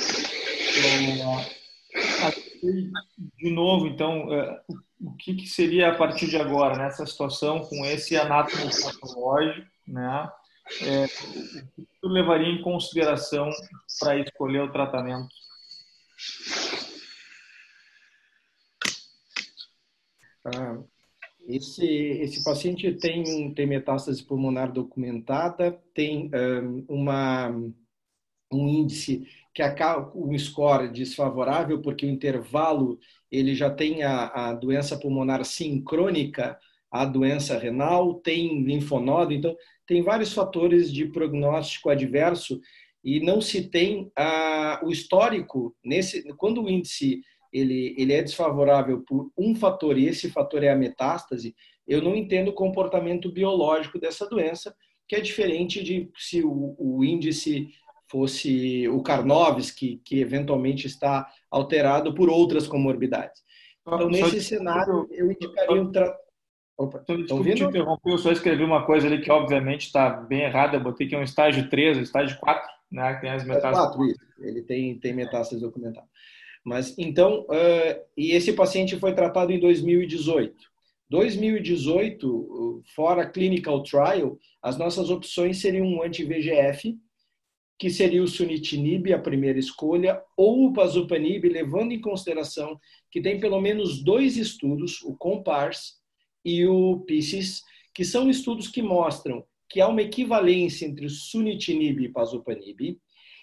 de novo, então, é, o que, que seria a partir de agora, nessa situação, com esse anátomo patológico, né? É, o que tu levaria em consideração para escolher o tratamento? Ah, esse, esse paciente tem, tem metástase pulmonar documentada, tem um, uma, um índice que acaba um score desfavorável, porque o intervalo ele já tem a, a doença pulmonar sincrônica à doença renal, tem linfonodo, então tem vários fatores de prognóstico adverso e não se tem a, o histórico nesse quando o índice ele, ele é desfavorável por um fator e esse fator é a metástase, eu não entendo o comportamento biológico dessa doença, que é diferente de se o, o índice fosse o Carnoves, que, que eventualmente está alterado por outras comorbidades. Então, nesse cenário, eu indicaria um, tra Opa, então, desculpa te interromper, eu só escrevi uma coisa ali que obviamente está bem errada, eu botei que é um estágio 3, um estágio 4, né, que tem as metástases. É 4, isso. Ele tem, tem metástases documentadas. Mas, então, uh, e esse paciente foi tratado em 2018. 2018, fora clinical trial, as nossas opções seriam um anti-VGF, que seria o sunitinib, a primeira escolha, ou o pazupanib, levando em consideração que tem pelo menos dois estudos, o COMPARS e o PISCES, que são estudos que mostram que há uma equivalência entre o sunitinib e pazopanib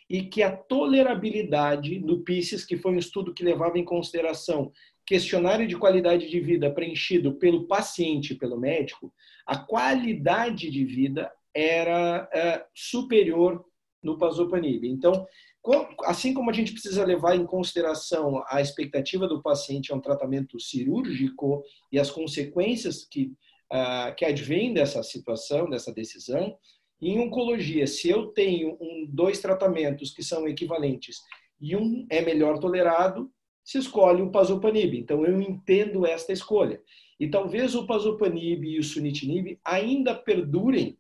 e que a tolerabilidade do PISCES, que foi um estudo que levava em consideração questionário de qualidade de vida preenchido pelo paciente pelo médico, a qualidade de vida era é, superior no pazopanib. Então, assim como a gente precisa levar em consideração a expectativa do paciente a um tratamento cirúrgico e as consequências que, uh, que advêm dessa situação, dessa decisão, em oncologia, se eu tenho um, dois tratamentos que são equivalentes e um é melhor tolerado, se escolhe o pazopanib. Então, eu entendo esta escolha. E talvez o pazopanib e o sunitinib ainda perdurem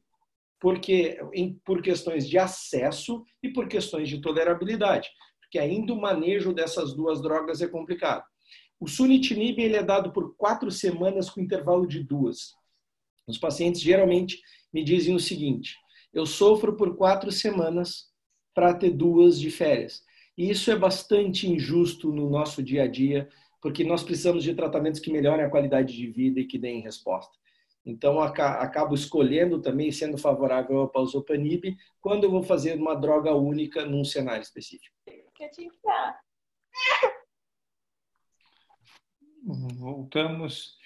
porque por questões de acesso e por questões de tolerabilidade, porque ainda o manejo dessas duas drogas é complicado. O sunitinib ele é dado por quatro semanas com intervalo de duas. Os pacientes geralmente me dizem o seguinte: eu sofro por quatro semanas para ter duas de férias. E isso é bastante injusto no nosso dia a dia, porque nós precisamos de tratamentos que melhorem a qualidade de vida e que deem resposta. Então, acabo escolhendo também, sendo favorável ao pausopanib, quando eu vou fazer uma droga única num cenário específico. Voltamos.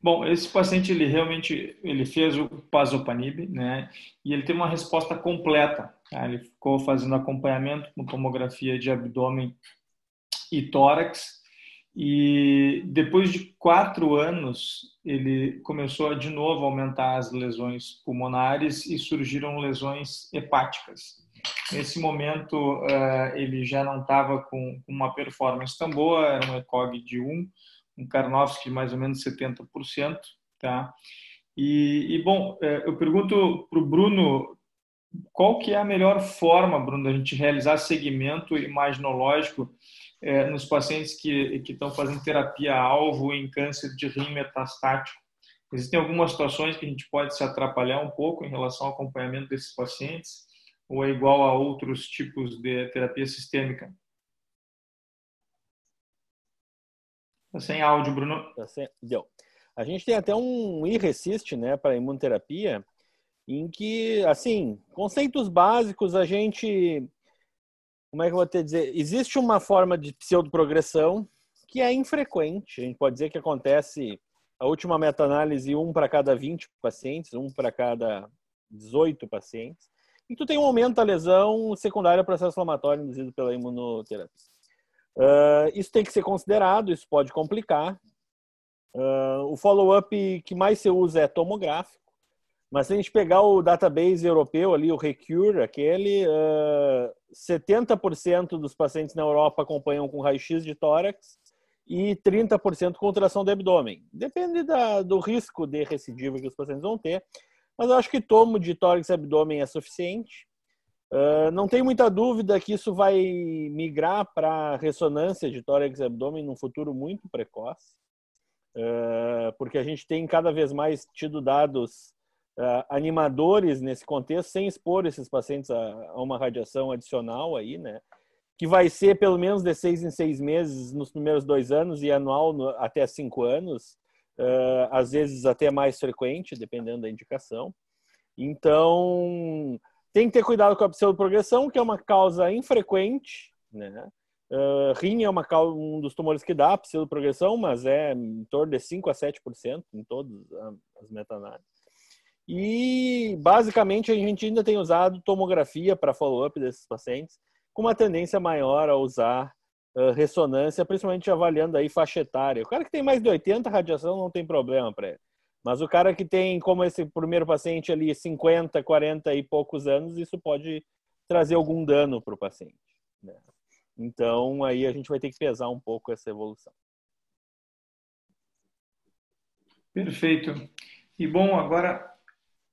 Bom, esse paciente ele realmente ele fez o pazopanib, né? E ele teve uma resposta completa. Tá? Ele ficou fazendo acompanhamento com tomografia de abdômen e tórax. E depois de quatro anos, ele começou de novo a aumentar as lesões pulmonares e surgiram lesões hepáticas. Nesse momento, eh, ele já não estava com uma performance tão boa, era um ECOG de 1, um Karnofsky de mais ou menos 70%. Tá? E, e bom, eh, eu pergunto para o Bruno qual que é a melhor forma, Bruno, da gente realizar segmento imaginológico é, nos pacientes que, estão fazendo terapia-alvo em câncer de rim metastático. Existem algumas situações que a gente pode se atrapalhar um pouco em relação ao acompanhamento desses pacientes, ou é igual a outros tipos de terapia sistêmica? Tá sem áudio, Bruno. Tá sem... Deu. A gente tem até um e-resist, né, para imunoterapia, em que, assim, conceitos básicos a gente, como é que eu vou te dizer, existe uma forma de pseudoprogressão que é infrequente, a gente pode dizer que acontece a última meta-análise um para cada 20 pacientes, um para cada 18 pacientes, e tu tem um aumento da lesão secundária ao processo inflamatório induzido pela imunoterapia. Uh, isso tem que ser considerado, isso pode complicar. Uh, o follow-up que mais se usa é tomográfico, mas se a gente pegar o database europeu ali, o Recure, aquele, uh, 70% dos pacientes na Europa acompanham com raio-x de tórax e 30% com tração do abdômen. Depende da, do risco de recidiva que os pacientes vão ter, mas eu acho que tomo de tórax e abdômen é suficiente. Uh, não tem muita dúvida que isso vai migrar para ressonância de tórax e abdômen num futuro muito precoce, uh, porque a gente tem cada vez mais tido dados animadores nesse contexto, sem expor esses pacientes a, a, uma radiação adicional aí, né? Que vai ser pelo menos de seis em seis meses nos primeiros dois anos e anual no, até cinco anos, uh, às vezes até mais frequente, dependendo da indicação. Então, tem que ter cuidado com a pseudoprogressão, que é uma causa infrequente, né? Uh, rim é uma, um dos tumores que dá pseudoprogressão, mas é em torno de 5 a 7% em todas as meta-análises. E basicamente a gente ainda tem usado tomografia para follow-up desses pacientes, com uma tendência maior a usar uh, ressonância, principalmente avaliando aí faixa etária. O cara que tem mais de 80 radiação não tem problema para ele. Mas o cara que tem, como esse primeiro paciente ali, 50, 40 e poucos anos, isso pode trazer algum dano para o paciente. Né? Então, aí a gente vai ter que pesar um pouco essa evolução. Perfeito. E bom, agora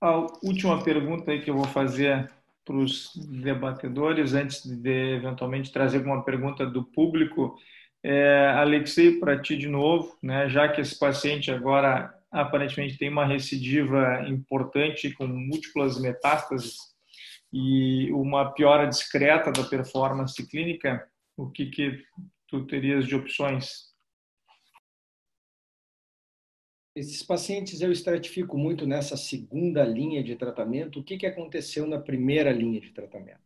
a última pergunta que eu vou fazer para os debatedores, antes de eventualmente trazer alguma pergunta do público, é, Alexei, para ti de novo, né, já que esse paciente agora aparentemente tem uma recidiva importante com múltiplas metástases e uma piora discreta da performance clínica, o que, que tu terias de opções? Esses pacientes eu estratifico muito nessa segunda linha de tratamento. O que, que aconteceu na primeira linha de tratamento?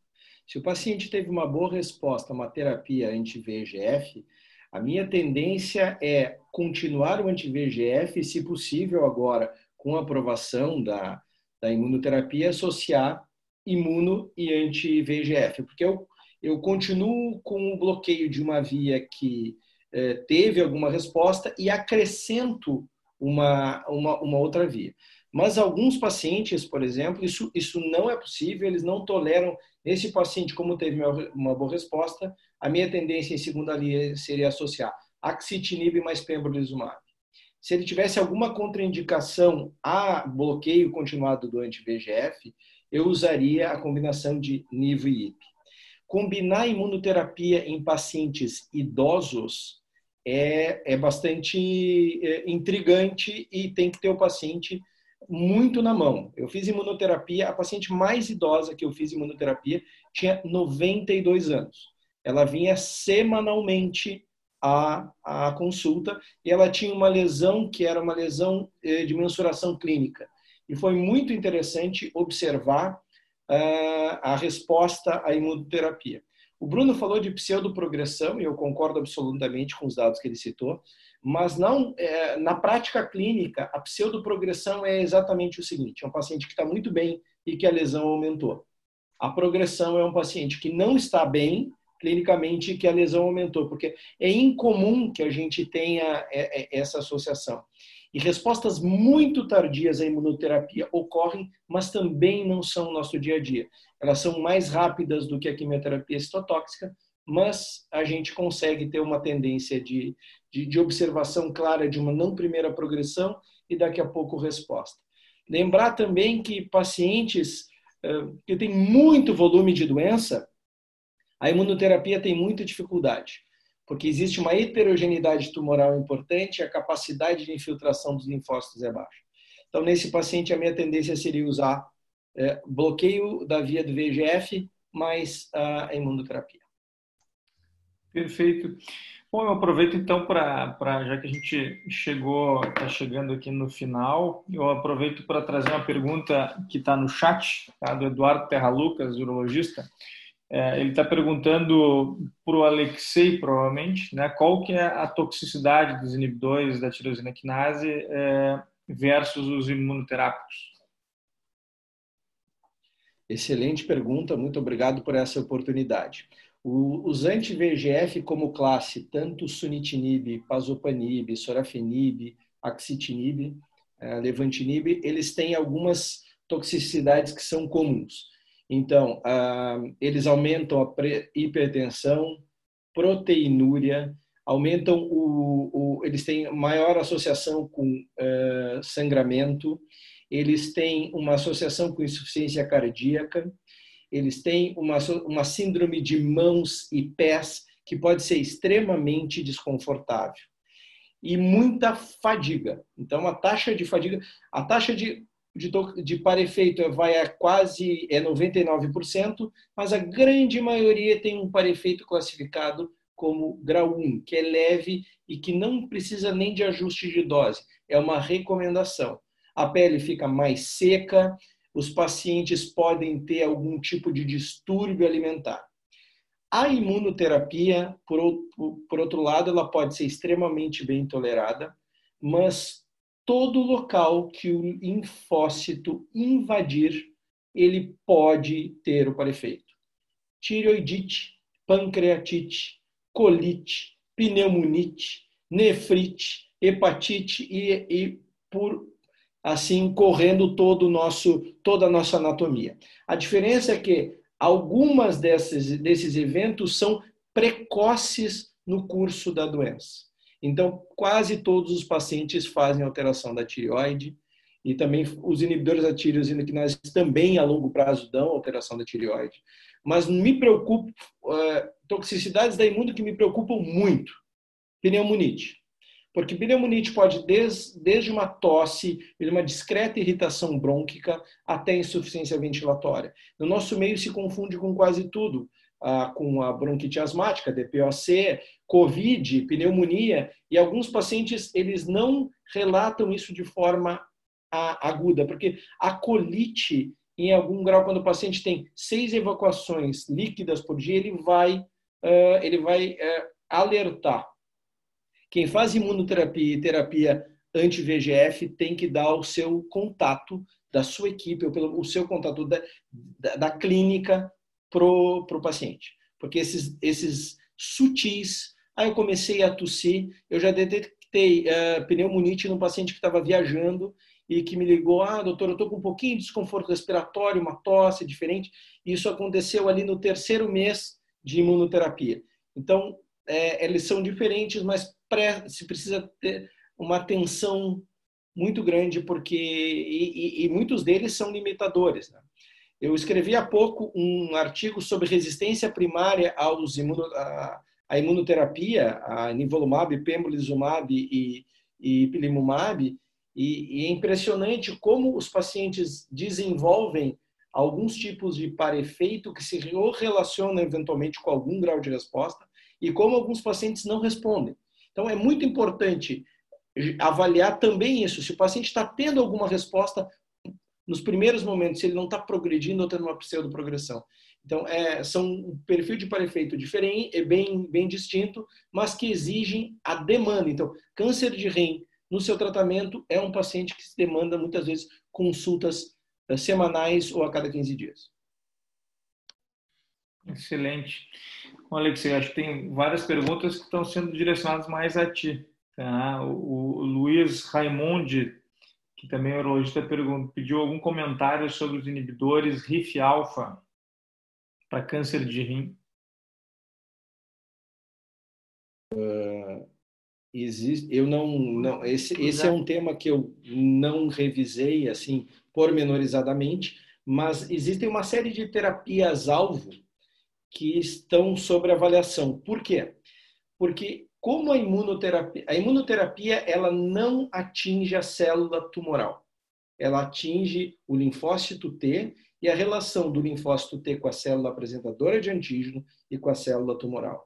Se o paciente teve uma boa resposta a uma terapia anti-VEGF, a minha tendência é continuar o anti-VEGF, se possível agora, com a aprovação da, da imunoterapia, associar imuno e anti-VEGF, porque eu, eu continuo com o bloqueio de uma via que eh, teve alguma resposta e acrescento uma, uma, uma outra via. Mas alguns pacientes, por exemplo, isso, isso não é possível, eles não toleram. Esse paciente, como teve uma boa resposta, a minha tendência em segunda linha seria associar axitinib mais pembrolizumab. Se ele tivesse alguma contraindicação a bloqueio continuado do anti-VEGF, eu usaria a combinação de nivo e IP. Combinar imunoterapia em pacientes idosos é, é bastante é, intrigante e tem que ter o paciente muito na mão. Eu fiz imunoterapia, a paciente mais idosa que eu fiz imunoterapia tinha 92 anos. Ela vinha semanalmente à, à consulta e ela tinha uma lesão que era uma lesão é, de mensuração clínica. E foi muito interessante observar uh, a resposta à imunoterapia. O Bruno falou de pseudoprogressão, e eu concordo absolutamente com os dados que ele citou, mas não é, na prática clínica, a pseudoprogressão é exatamente o seguinte: é um paciente que está muito bem e que a lesão aumentou. A progressão é um paciente que não está bem clinicamente e que a lesão aumentou, porque é incomum que a gente tenha é, é, essa associação. E respostas muito tardias à imunoterapia ocorrem, mas também não são o nosso dia a dia. Elas são mais rápidas do que a quimioterapia citotóxica, mas a gente consegue ter uma tendência de, de, de observação clara de uma não primeira progressão e daqui a pouco resposta. Lembrar também que pacientes que têm muito volume de doença, a imunoterapia tem muita dificuldade porque existe uma heterogeneidade tumoral importante e a capacidade de infiltração dos linfócitos é baixa. Então, nesse paciente, a minha tendência seria usar é, bloqueio da via do VEGF mais a imunoterapia. Perfeito. Bom, eu aproveito então para, já que a gente chegou, está chegando aqui no final, eu aproveito para trazer uma pergunta que está no chat, tá, do Eduardo Terra Lucas, urologista. É, ele está perguntando para o Alexei, provavelmente, né, qual que é a toxicidade dos inibidores da tirosina quinase é, versus os imunoterápicos. Excelente pergunta, muito obrigado por essa oportunidade. O, os anti-VEGF como classe, tanto sunitinib, pazopanib, sorafenib, axitinib, é, levantinib, eles têm algumas toxicidades que são comuns. Então, ah, eles aumentam a hipertensão, proteinúria, aumentam o, o, eles têm maior associação com uh, sangramento, eles têm uma associação com insuficiência cardíaca, eles têm uma, uma síndrome de mãos e pés que pode ser extremamente desconfortável e muita fadiga. Então, a taxa de fadiga, a taxa de de, de par efeito vai a quase é 99%, mas a grande maioria tem um par efeito classificado como grau 1, que é leve e que não precisa nem de ajuste de dose, é uma recomendação. A pele fica mais seca, os pacientes podem ter algum tipo de distúrbio alimentar. A imunoterapia, por outro lado, ela pode ser extremamente bem tolerada, mas todo local que o linfócito invadir, ele pode ter o parefeito. Tireoidite, pancreatite, colite, pneumonite, nefrite, hepatite e, e por assim correndo todo nosso toda a nossa anatomia. A diferença é que algumas desses desses eventos são precoces no curso da doença. Então, quase todos os pacientes fazem alteração da tireoide e também os inibidores da tirosina que nós também a longo prazo dão alteração da tireoide. Mas me preocupo, uh, toxicidades da imuno que me preocupam muito. Pneumonite. Porque pneumonite pode, desde, desde uma tosse, uma discreta irritação brônquica, até insuficiência ventilatória. No nosso meio se confunde com quase tudo ah, com a bronquite asmática, DPOC, COVID, pneumonia, e alguns pacientes eles não relatam isso de forma aguda, porque a colite, em algum grau, quando o paciente tem seis evacuações líquidas por dia, ele vai, uh, ele vai uh, alertar. Quem faz imunoterapia e terapia anti-VGF tem que dar o seu contato da sua equipe, ou pelo, o seu contato da, da, da clínica pro, pro paciente. Porque esses, esses sutis, aí eu comecei a tossir, eu já detectei uh, pneumonite no paciente que estava viajando e que me ligou, ah, doutor, eu estou com um pouquinho de desconforto respiratório, uma tosse diferente. E isso aconteceu ali no terceiro mês de imunoterapia. Então, é, eles são diferentes, mas pré, se precisa ter uma atenção muito grande, porque e, e, e muitos deles são limitadores. Né? Eu escrevi há pouco um artigo sobre resistência primária aos imuno, a, a imunoterapia, a nivolumab, pembrolizumab e, e pilimumab, e, e é impressionante como os pacientes desenvolvem alguns tipos de parefeito que se relacionam eventualmente com algum grau de resposta e como alguns pacientes não respondem. Então, é muito importante avaliar também isso. Se o paciente está tendo alguma resposta, nos primeiros momentos, se ele não está progredindo ou tendo uma pseudo-progressão. Então, é, são um perfil de para-efeito diferente, é bem, bem distinto, mas que exigem a demanda. Então, câncer de rim, no seu tratamento, é um paciente que se demanda muitas vezes consultas eh, semanais ou a cada 15 dias. Excelente. Alexei, acho que tem várias perguntas que estão sendo direcionadas mais a ti. Tá? O, o Luiz Raimundi, que também é urologista, pergunta, pediu algum comentário sobre os inibidores RIF-alfa para câncer de rim. Uh, existe, eu não, não esse, esse é um tema que eu não revisei assim pormenorizadamente, mas existem uma série de terapias alvo que estão sobre avaliação. Por quê? Porque como a imunoterapia, a imunoterapia ela não atinge a célula tumoral. Ela atinge o linfócito T e a relação do linfócito T com a célula apresentadora de antígeno e com a célula tumoral.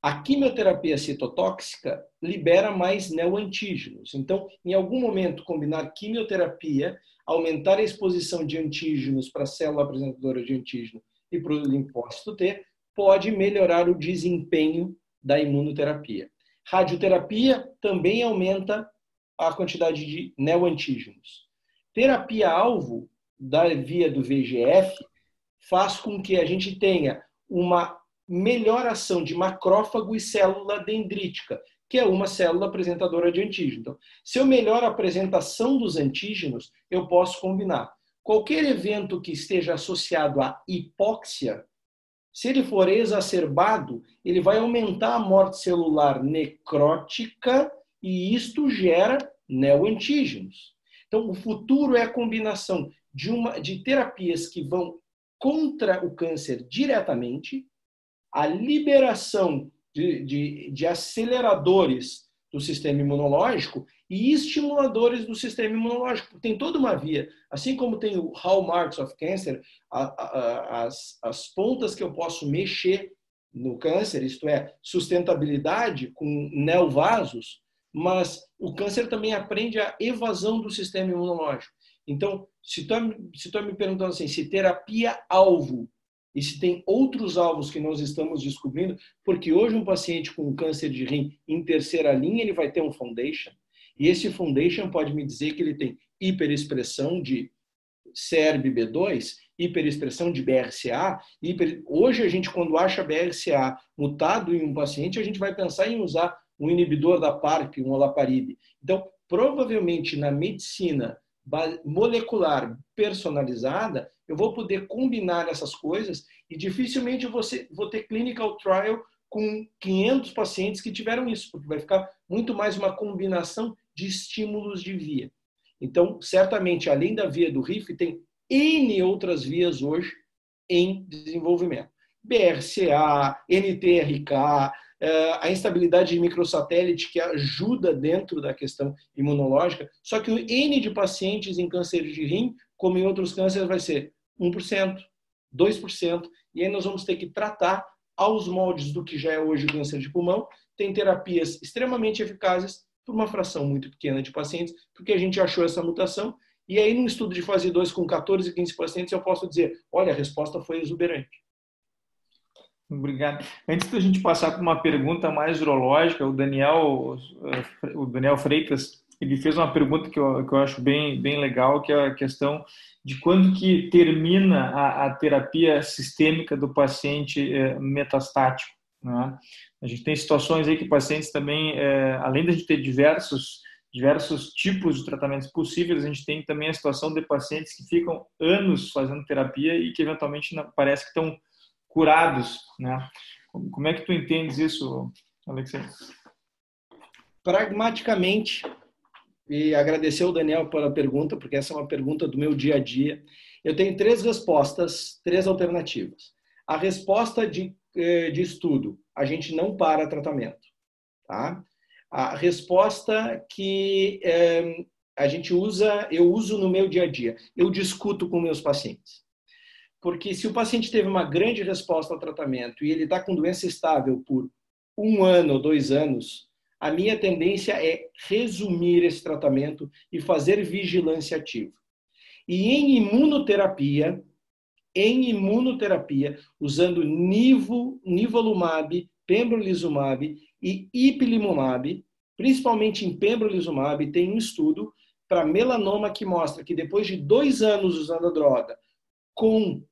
A quimioterapia citotóxica libera mais neoantígenos. Então, em algum momento, combinar quimioterapia, aumentar a exposição de antígenos para a célula apresentadora de antígeno e para o linfócito T, pode melhorar o desempenho da imunoterapia. Radioterapia também aumenta a quantidade de neoantígenos. Terapia-alvo da via do VGF faz com que a gente tenha uma melhor ação de macrófago e célula dendrítica, que é uma célula apresentadora de antígeno. Então, se eu melhoro a apresentação dos antígenos, eu posso combinar. Qualquer evento que esteja associado à hipóxia, se ele for exacerbado, ele vai aumentar a morte celular necrótica e isto gera neoantígenos. Então, o futuro é a combinação de, uma, de terapias que vão contra o câncer diretamente, a liberação de, de, de aceleradores do sistema imunológico e estimuladores do sistema imunológico. Tem toda uma via. Assim como tem o Hallmarks of Cancer, a, a, as, as pontas que eu posso mexer no câncer, isto é, sustentabilidade com neovasos, mas o câncer também aprende a evasão do sistema imunológico. Então, se tu, se tu me perguntando assim, se terapia-alvo e se tem outros alvos que nós estamos descobrindo, porque hoje um paciente com câncer de rim em terceira linha, ele vai ter um foundation, e esse foundation pode me dizer que ele tem hiperexpressão de CERB-B2, hiperexpressão de BRCA. Hiper... Hoje a gente, quando acha BRCA mutado em um paciente, a gente vai pensar em usar um inibidor da PARP, um olaparib. Então, provavelmente na medicina molecular personalizada, eu vou poder combinar essas coisas e dificilmente eu vou, ter clinical trial com 500 pacientes que tiveram isso, porque vai ficar muito mais uma combinação de estímulos de via. Então, certamente, além da via do RIF, tem N outras vias hoje em desenvolvimento. BRCA, NTRK, eh, a instabilidade de microsatélite que ajuda dentro da questão imunológica. Só que o N de pacientes em câncer de rim, como em outros cânceres, vai ser 1%, 2%, e aí nós vamos ter que tratar aos moldes do que já é hoje o câncer de pulmão. Tem terapias extremamente eficazes por uma fração muito pequena de pacientes, porque a gente achou essa mutação. E aí, num estudo de fase 2 com 14, 15 pacientes, eu posso dizer: olha, a resposta foi exuberante. Obrigado. Antes da gente passar para uma pergunta mais urológica, o Daniel, o Daniel Freitas, ele fez uma pergunta que eu, que eu acho bem, bem legal, que é a questão de quando que termina a, a terapia sistêmica do paciente é, metastático. Né? A gente tem situações aí que pacientes também, é, além de ter diversos diversos tipos de tratamentos possíveis, a gente tem também a situação de pacientes que ficam anos fazendo terapia e que eventualmente parece que estão curados, né? Como é que tu entendes isso, Alexandre? Pragmaticamente, e agradecer ao Daniel pela pergunta, porque essa é uma pergunta do meu dia a dia. Eu tenho três respostas, três alternativas. A resposta de, eh, de estudo, a gente não para tratamento. Tá? A resposta que é, a gente usa, eu uso no meu dia a dia, eu discuto com meus pacientes. Porque se o paciente teve uma grande resposta ao tratamento e ele está com doença estável por um ano ou dois anos, a minha tendência é resumir esse tratamento e fazer vigilância ativa. E em imunoterapia, em imunoterapia usando nivo, nivolumab, pembrolizumab e ipilimumab, principalmente em pembrolizumab, tem um estudo para melanoma que mostra que depois de dois anos usando a droga, com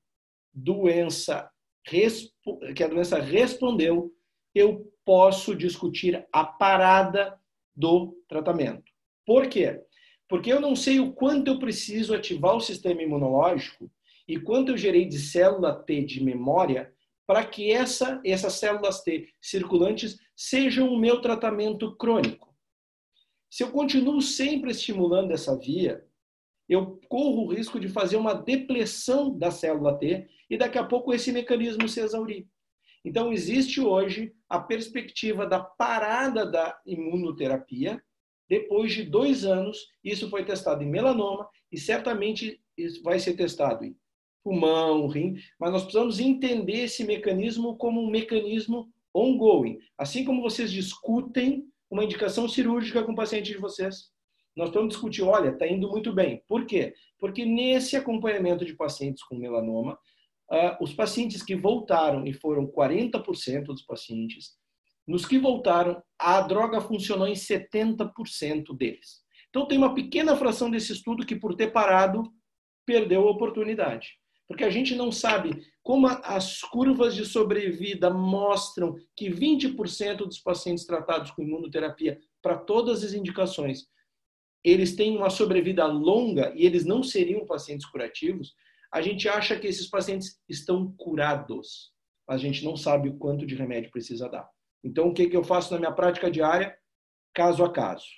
doença, que a doença respondeu, eu posso discutir a parada do tratamento. Por quê? Porque eu não sei o quanto eu preciso ativar o sistema imunológico e quanto eu gerei de célula T de memória para que essa, essas células T circulantes sejam o meu tratamento crônico. Se eu continuo sempre estimulando essa via, eu corro o risco de fazer uma depressão da célula T e daqui a pouco esse mecanismo se exaurir. Então, existe hoje a perspectiva da parada da imunoterapia. Depois de dois anos, isso foi testado em melanoma e certamente vai ser testado em pulmão, rim, mas nós precisamos entender esse mecanismo como um mecanismo ongoing. Assim como vocês discutem uma indicação cirúrgica com o paciente de vocês, nós precisamos discutir, olha, está indo muito bem. Por quê? Porque nesse acompanhamento de pacientes com melanoma, uh, os pacientes que voltaram, e foram 40% dos pacientes, nos que voltaram, a droga funcionou em 70% deles. Então, tem uma pequena fração desse estudo que, por ter parado, perdeu a oportunidade. Porque a gente não sabe como as curvas de sobrevida mostram que 20% dos pacientes tratados com imunoterapia, para todas as indicações, eles têm uma sobrevida longa e eles não seriam pacientes curativos, a gente acha que esses pacientes estão curados, mas a gente não sabe o quanto de remédio precisa dar. Então, o que, que eu faço na minha prática diária? Caso a caso.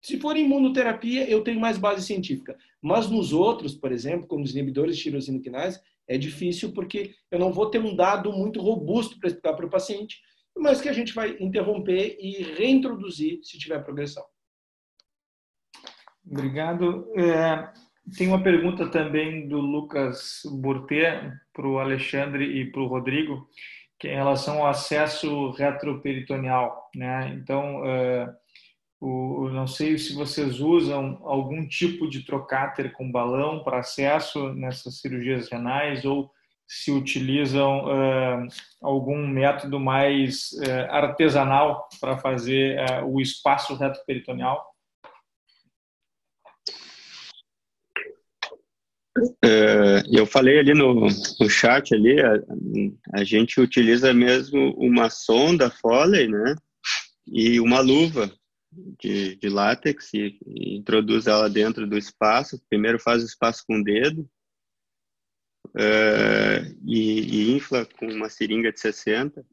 Se for imunoterapia, eu tenho mais base científica. Mas nos outros, por exemplo, como os inibidores de tirosina é difícil porque eu não vou ter um dado muito robusto para explicar para o paciente, mas que a gente vai interromper e reintroduzir se tiver progressão. Obrigado. É, tem uma pergunta também do Lucas Burté para o Alexandre e para o Rodrigo, que é em relação ao acesso retroperitoneal. Né? Então, é, o, não sei se vocês usam algum tipo de trocáter com balão para acesso nessas cirurgias renais ou se utilizam uh, algum método mais uh, artesanal para fazer uh, o espaço retroperitoneal? É, eu falei ali no, no chat ali, a, a, gente utiliza mesmo uma sonda Foley, né, e uma luva de, de látex e, e, introduz ela dentro do espaço. Primeiro faz o espaço com o dedo é, e, e, infla com uma seringa de 60.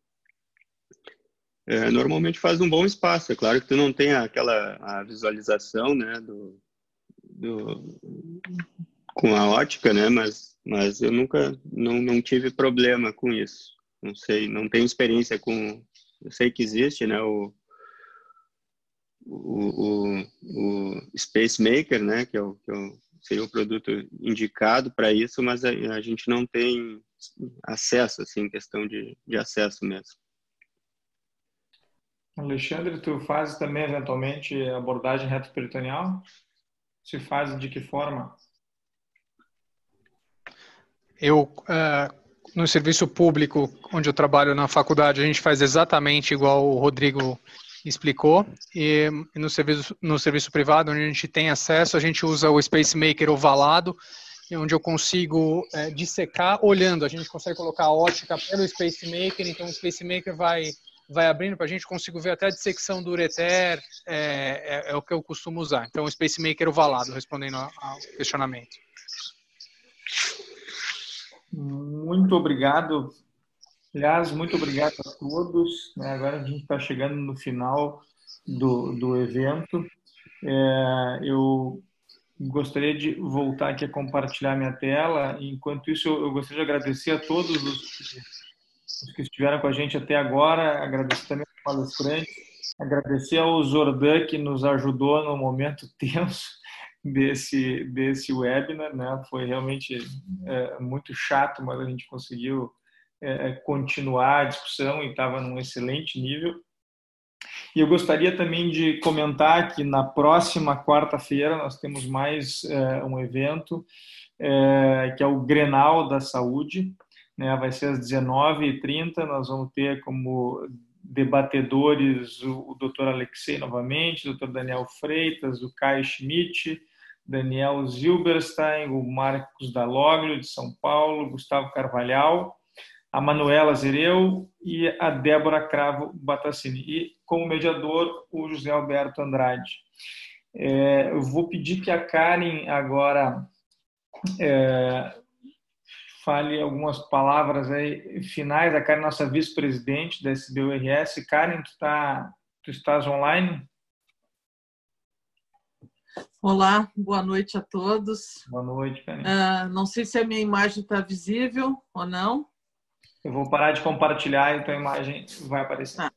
É, normalmente faz um bom espaço. É claro que tu não tem aquela a visualização, né, do, do com a ótica, né? Mas, mas eu nunca, não, não tive problema com isso. Não sei, não tenho experiência com. Eu sei que existe, né? O, o, o, o Space Maker, né? Que, é o, que é o, seria o produto indicado para isso, mas a, a, gente não tem acesso, assim, questão de, de acesso mesmo. Alexandre, tu faz também eventualmente abordagem retroperitoneal? Se faz de que forma? Eu, uh, no serviço público, onde eu trabalho na faculdade, a gente faz exatamente igual o Rodrigo explicou. E no serviço, no serviço privado, onde a gente tem acesso, a gente usa o Space Maker ovalado, onde eu consigo é, dissecar olhando. A gente consegue colocar a ótica pelo Space Maker, então o Space Maker vai vai abrindo para a gente, consigo ver até a dissecção do ureter, é, é, é, o que eu costumo usar. Então, o Space Maker ovalado, respondendo ao questionamento. Muito obrigado. Aliás, muito obrigado a todos. Né? Agora a gente está chegando no final do, do evento. É, eu gostaria de voltar aqui a compartilhar minha tela. Enquanto isso, eu, gostaria de agradecer a todos os, os, que estiveram com a gente até agora, agradecer também aos palestrantes, agradecer ao Zordan que nos ajudou no momento tenso desse, desse webinar, né? Foi realmente é, muito chato, mas a gente conseguiu é, é continuar a discussão e estava num excelente nível. E eu gostaria também de comentar que na próxima quarta-feira nós temos mais é, um evento é, que é o Grenal da Saúde. Né? Vai ser às 19h30. Nós vamos ter como debatedores o, o Dr. Alexei novamente, o Dr. Daniel Freitas, o Caio Schmidt, Daniel Zilberstein, o Marcos Daloglio, de São Paulo, Gustavo Carvalhal, a Manuela Zereu e a Débora Cravo Batassini. E, como mediador, o José Alberto Andrade. É, eu vou pedir que a Karen agora é, fale algumas palavras aí finais. A Karen, nossa vice-presidente da SBURS. Karen, tu, tá, tu estás online? Olá, boa noite a todos. Boa noite, Karen. Uh, não sei se a minha imagem está visível ou não. Eu vou parar de compartilhar e a imagem vai aparecer. Ah.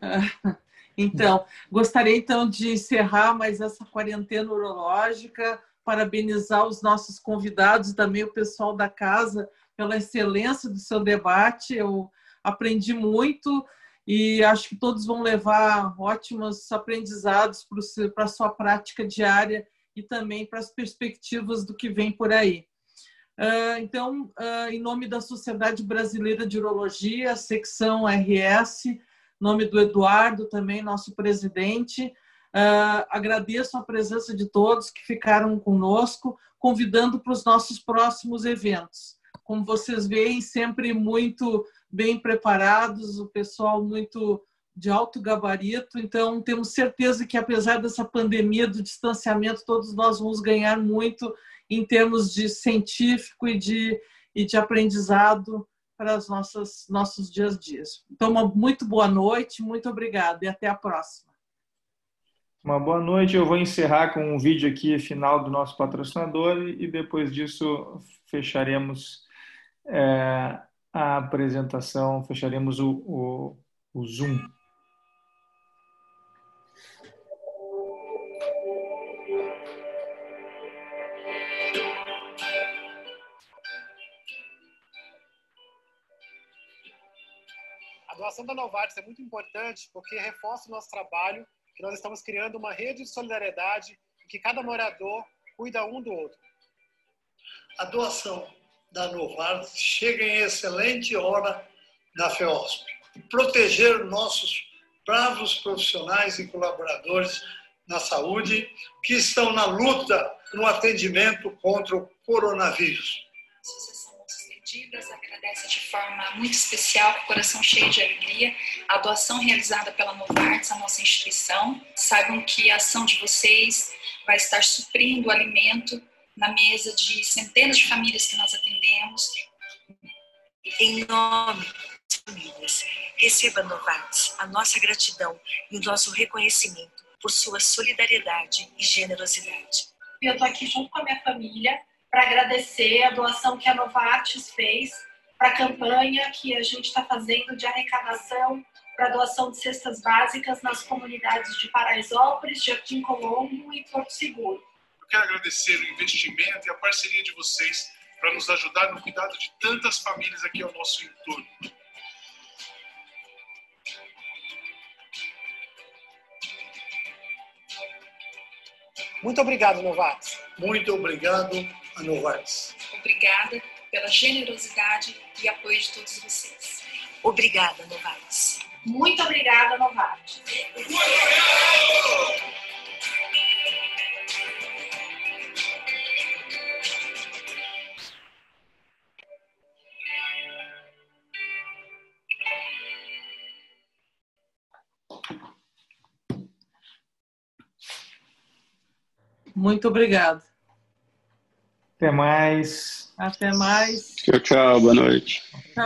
Então, gostaria então de encerrar mais essa quarentena urológica, parabenizar os nossos convidados também o pessoal da casa pela excelência do seu debate. Eu aprendi muito e acho que todos vão levar ótimos aprendizados para a sua prática diária e também para as perspectivas do que vem por aí. Ah, então, ah, em nome da Sociedade Brasileira de Urologia, secção RS, nome do Eduardo, também nosso presidente, ah, agradeço a presença de todos que ficaram conosco, convidando para os nossos próximos eventos. Como vocês veem, sempre muito bem preparados, o pessoal muito de alto gabarito, então temos certeza que apesar dessa pandemia do distanciamento, todos nós vamos ganhar muito em termos de científico e de, e de aprendizado para os nossos, nossos dias a dias. Então, uma muito boa noite, muito obrigada e até a próxima. Uma boa noite. Eu vou encerrar com um vídeo aqui final do nosso patrocinador e depois disso fecharemos é, a apresentação, fecharemos o, o, o Zoom. Doação da Novartis é muito importante porque reforça o nosso trabalho, que nós estamos criando uma rede de solidariedade em que cada morador cuida um do outro. A doação da Novartis chega em excelente hora na FEOSP. Proteger nossos bravos profissionais e colaboradores na saúde que estão na luta no atendimento contra o coronavírus. Perdidas agradece de forma muito especial, com o coração cheio de alegria, a doação realizada pela Novartis, a nossa instituição. Saibam que a ação de vocês vai estar suprindo o alimento na mesa de centenas de famílias que nós atendemos. Em nome das famílias, receba Novartis a nossa gratidão e o nosso reconhecimento por sua solidariedade e generosidade. Eu estou aqui junto com a minha família para agradecer a doação que a Novartis fez para a campanha que a gente está fazendo de arrecadação para doação de cestas básicas nas comunidades de Paraisópolis, Jardim Colombo e Porto Seguro quero agradecer o investimento e a parceria de vocês para nos ajudar no cuidado de tantas famílias aqui ao nosso entorno. Muito obrigado, Novartis. Muito obrigado a Novartis. Obrigada pela generosidade e apoio de todos vocês. Obrigada, Novartis. Muito obrigada, Novartis. Muito obrigado. Até mais. Até mais. Tchau, tchau. Boa noite. Tchau.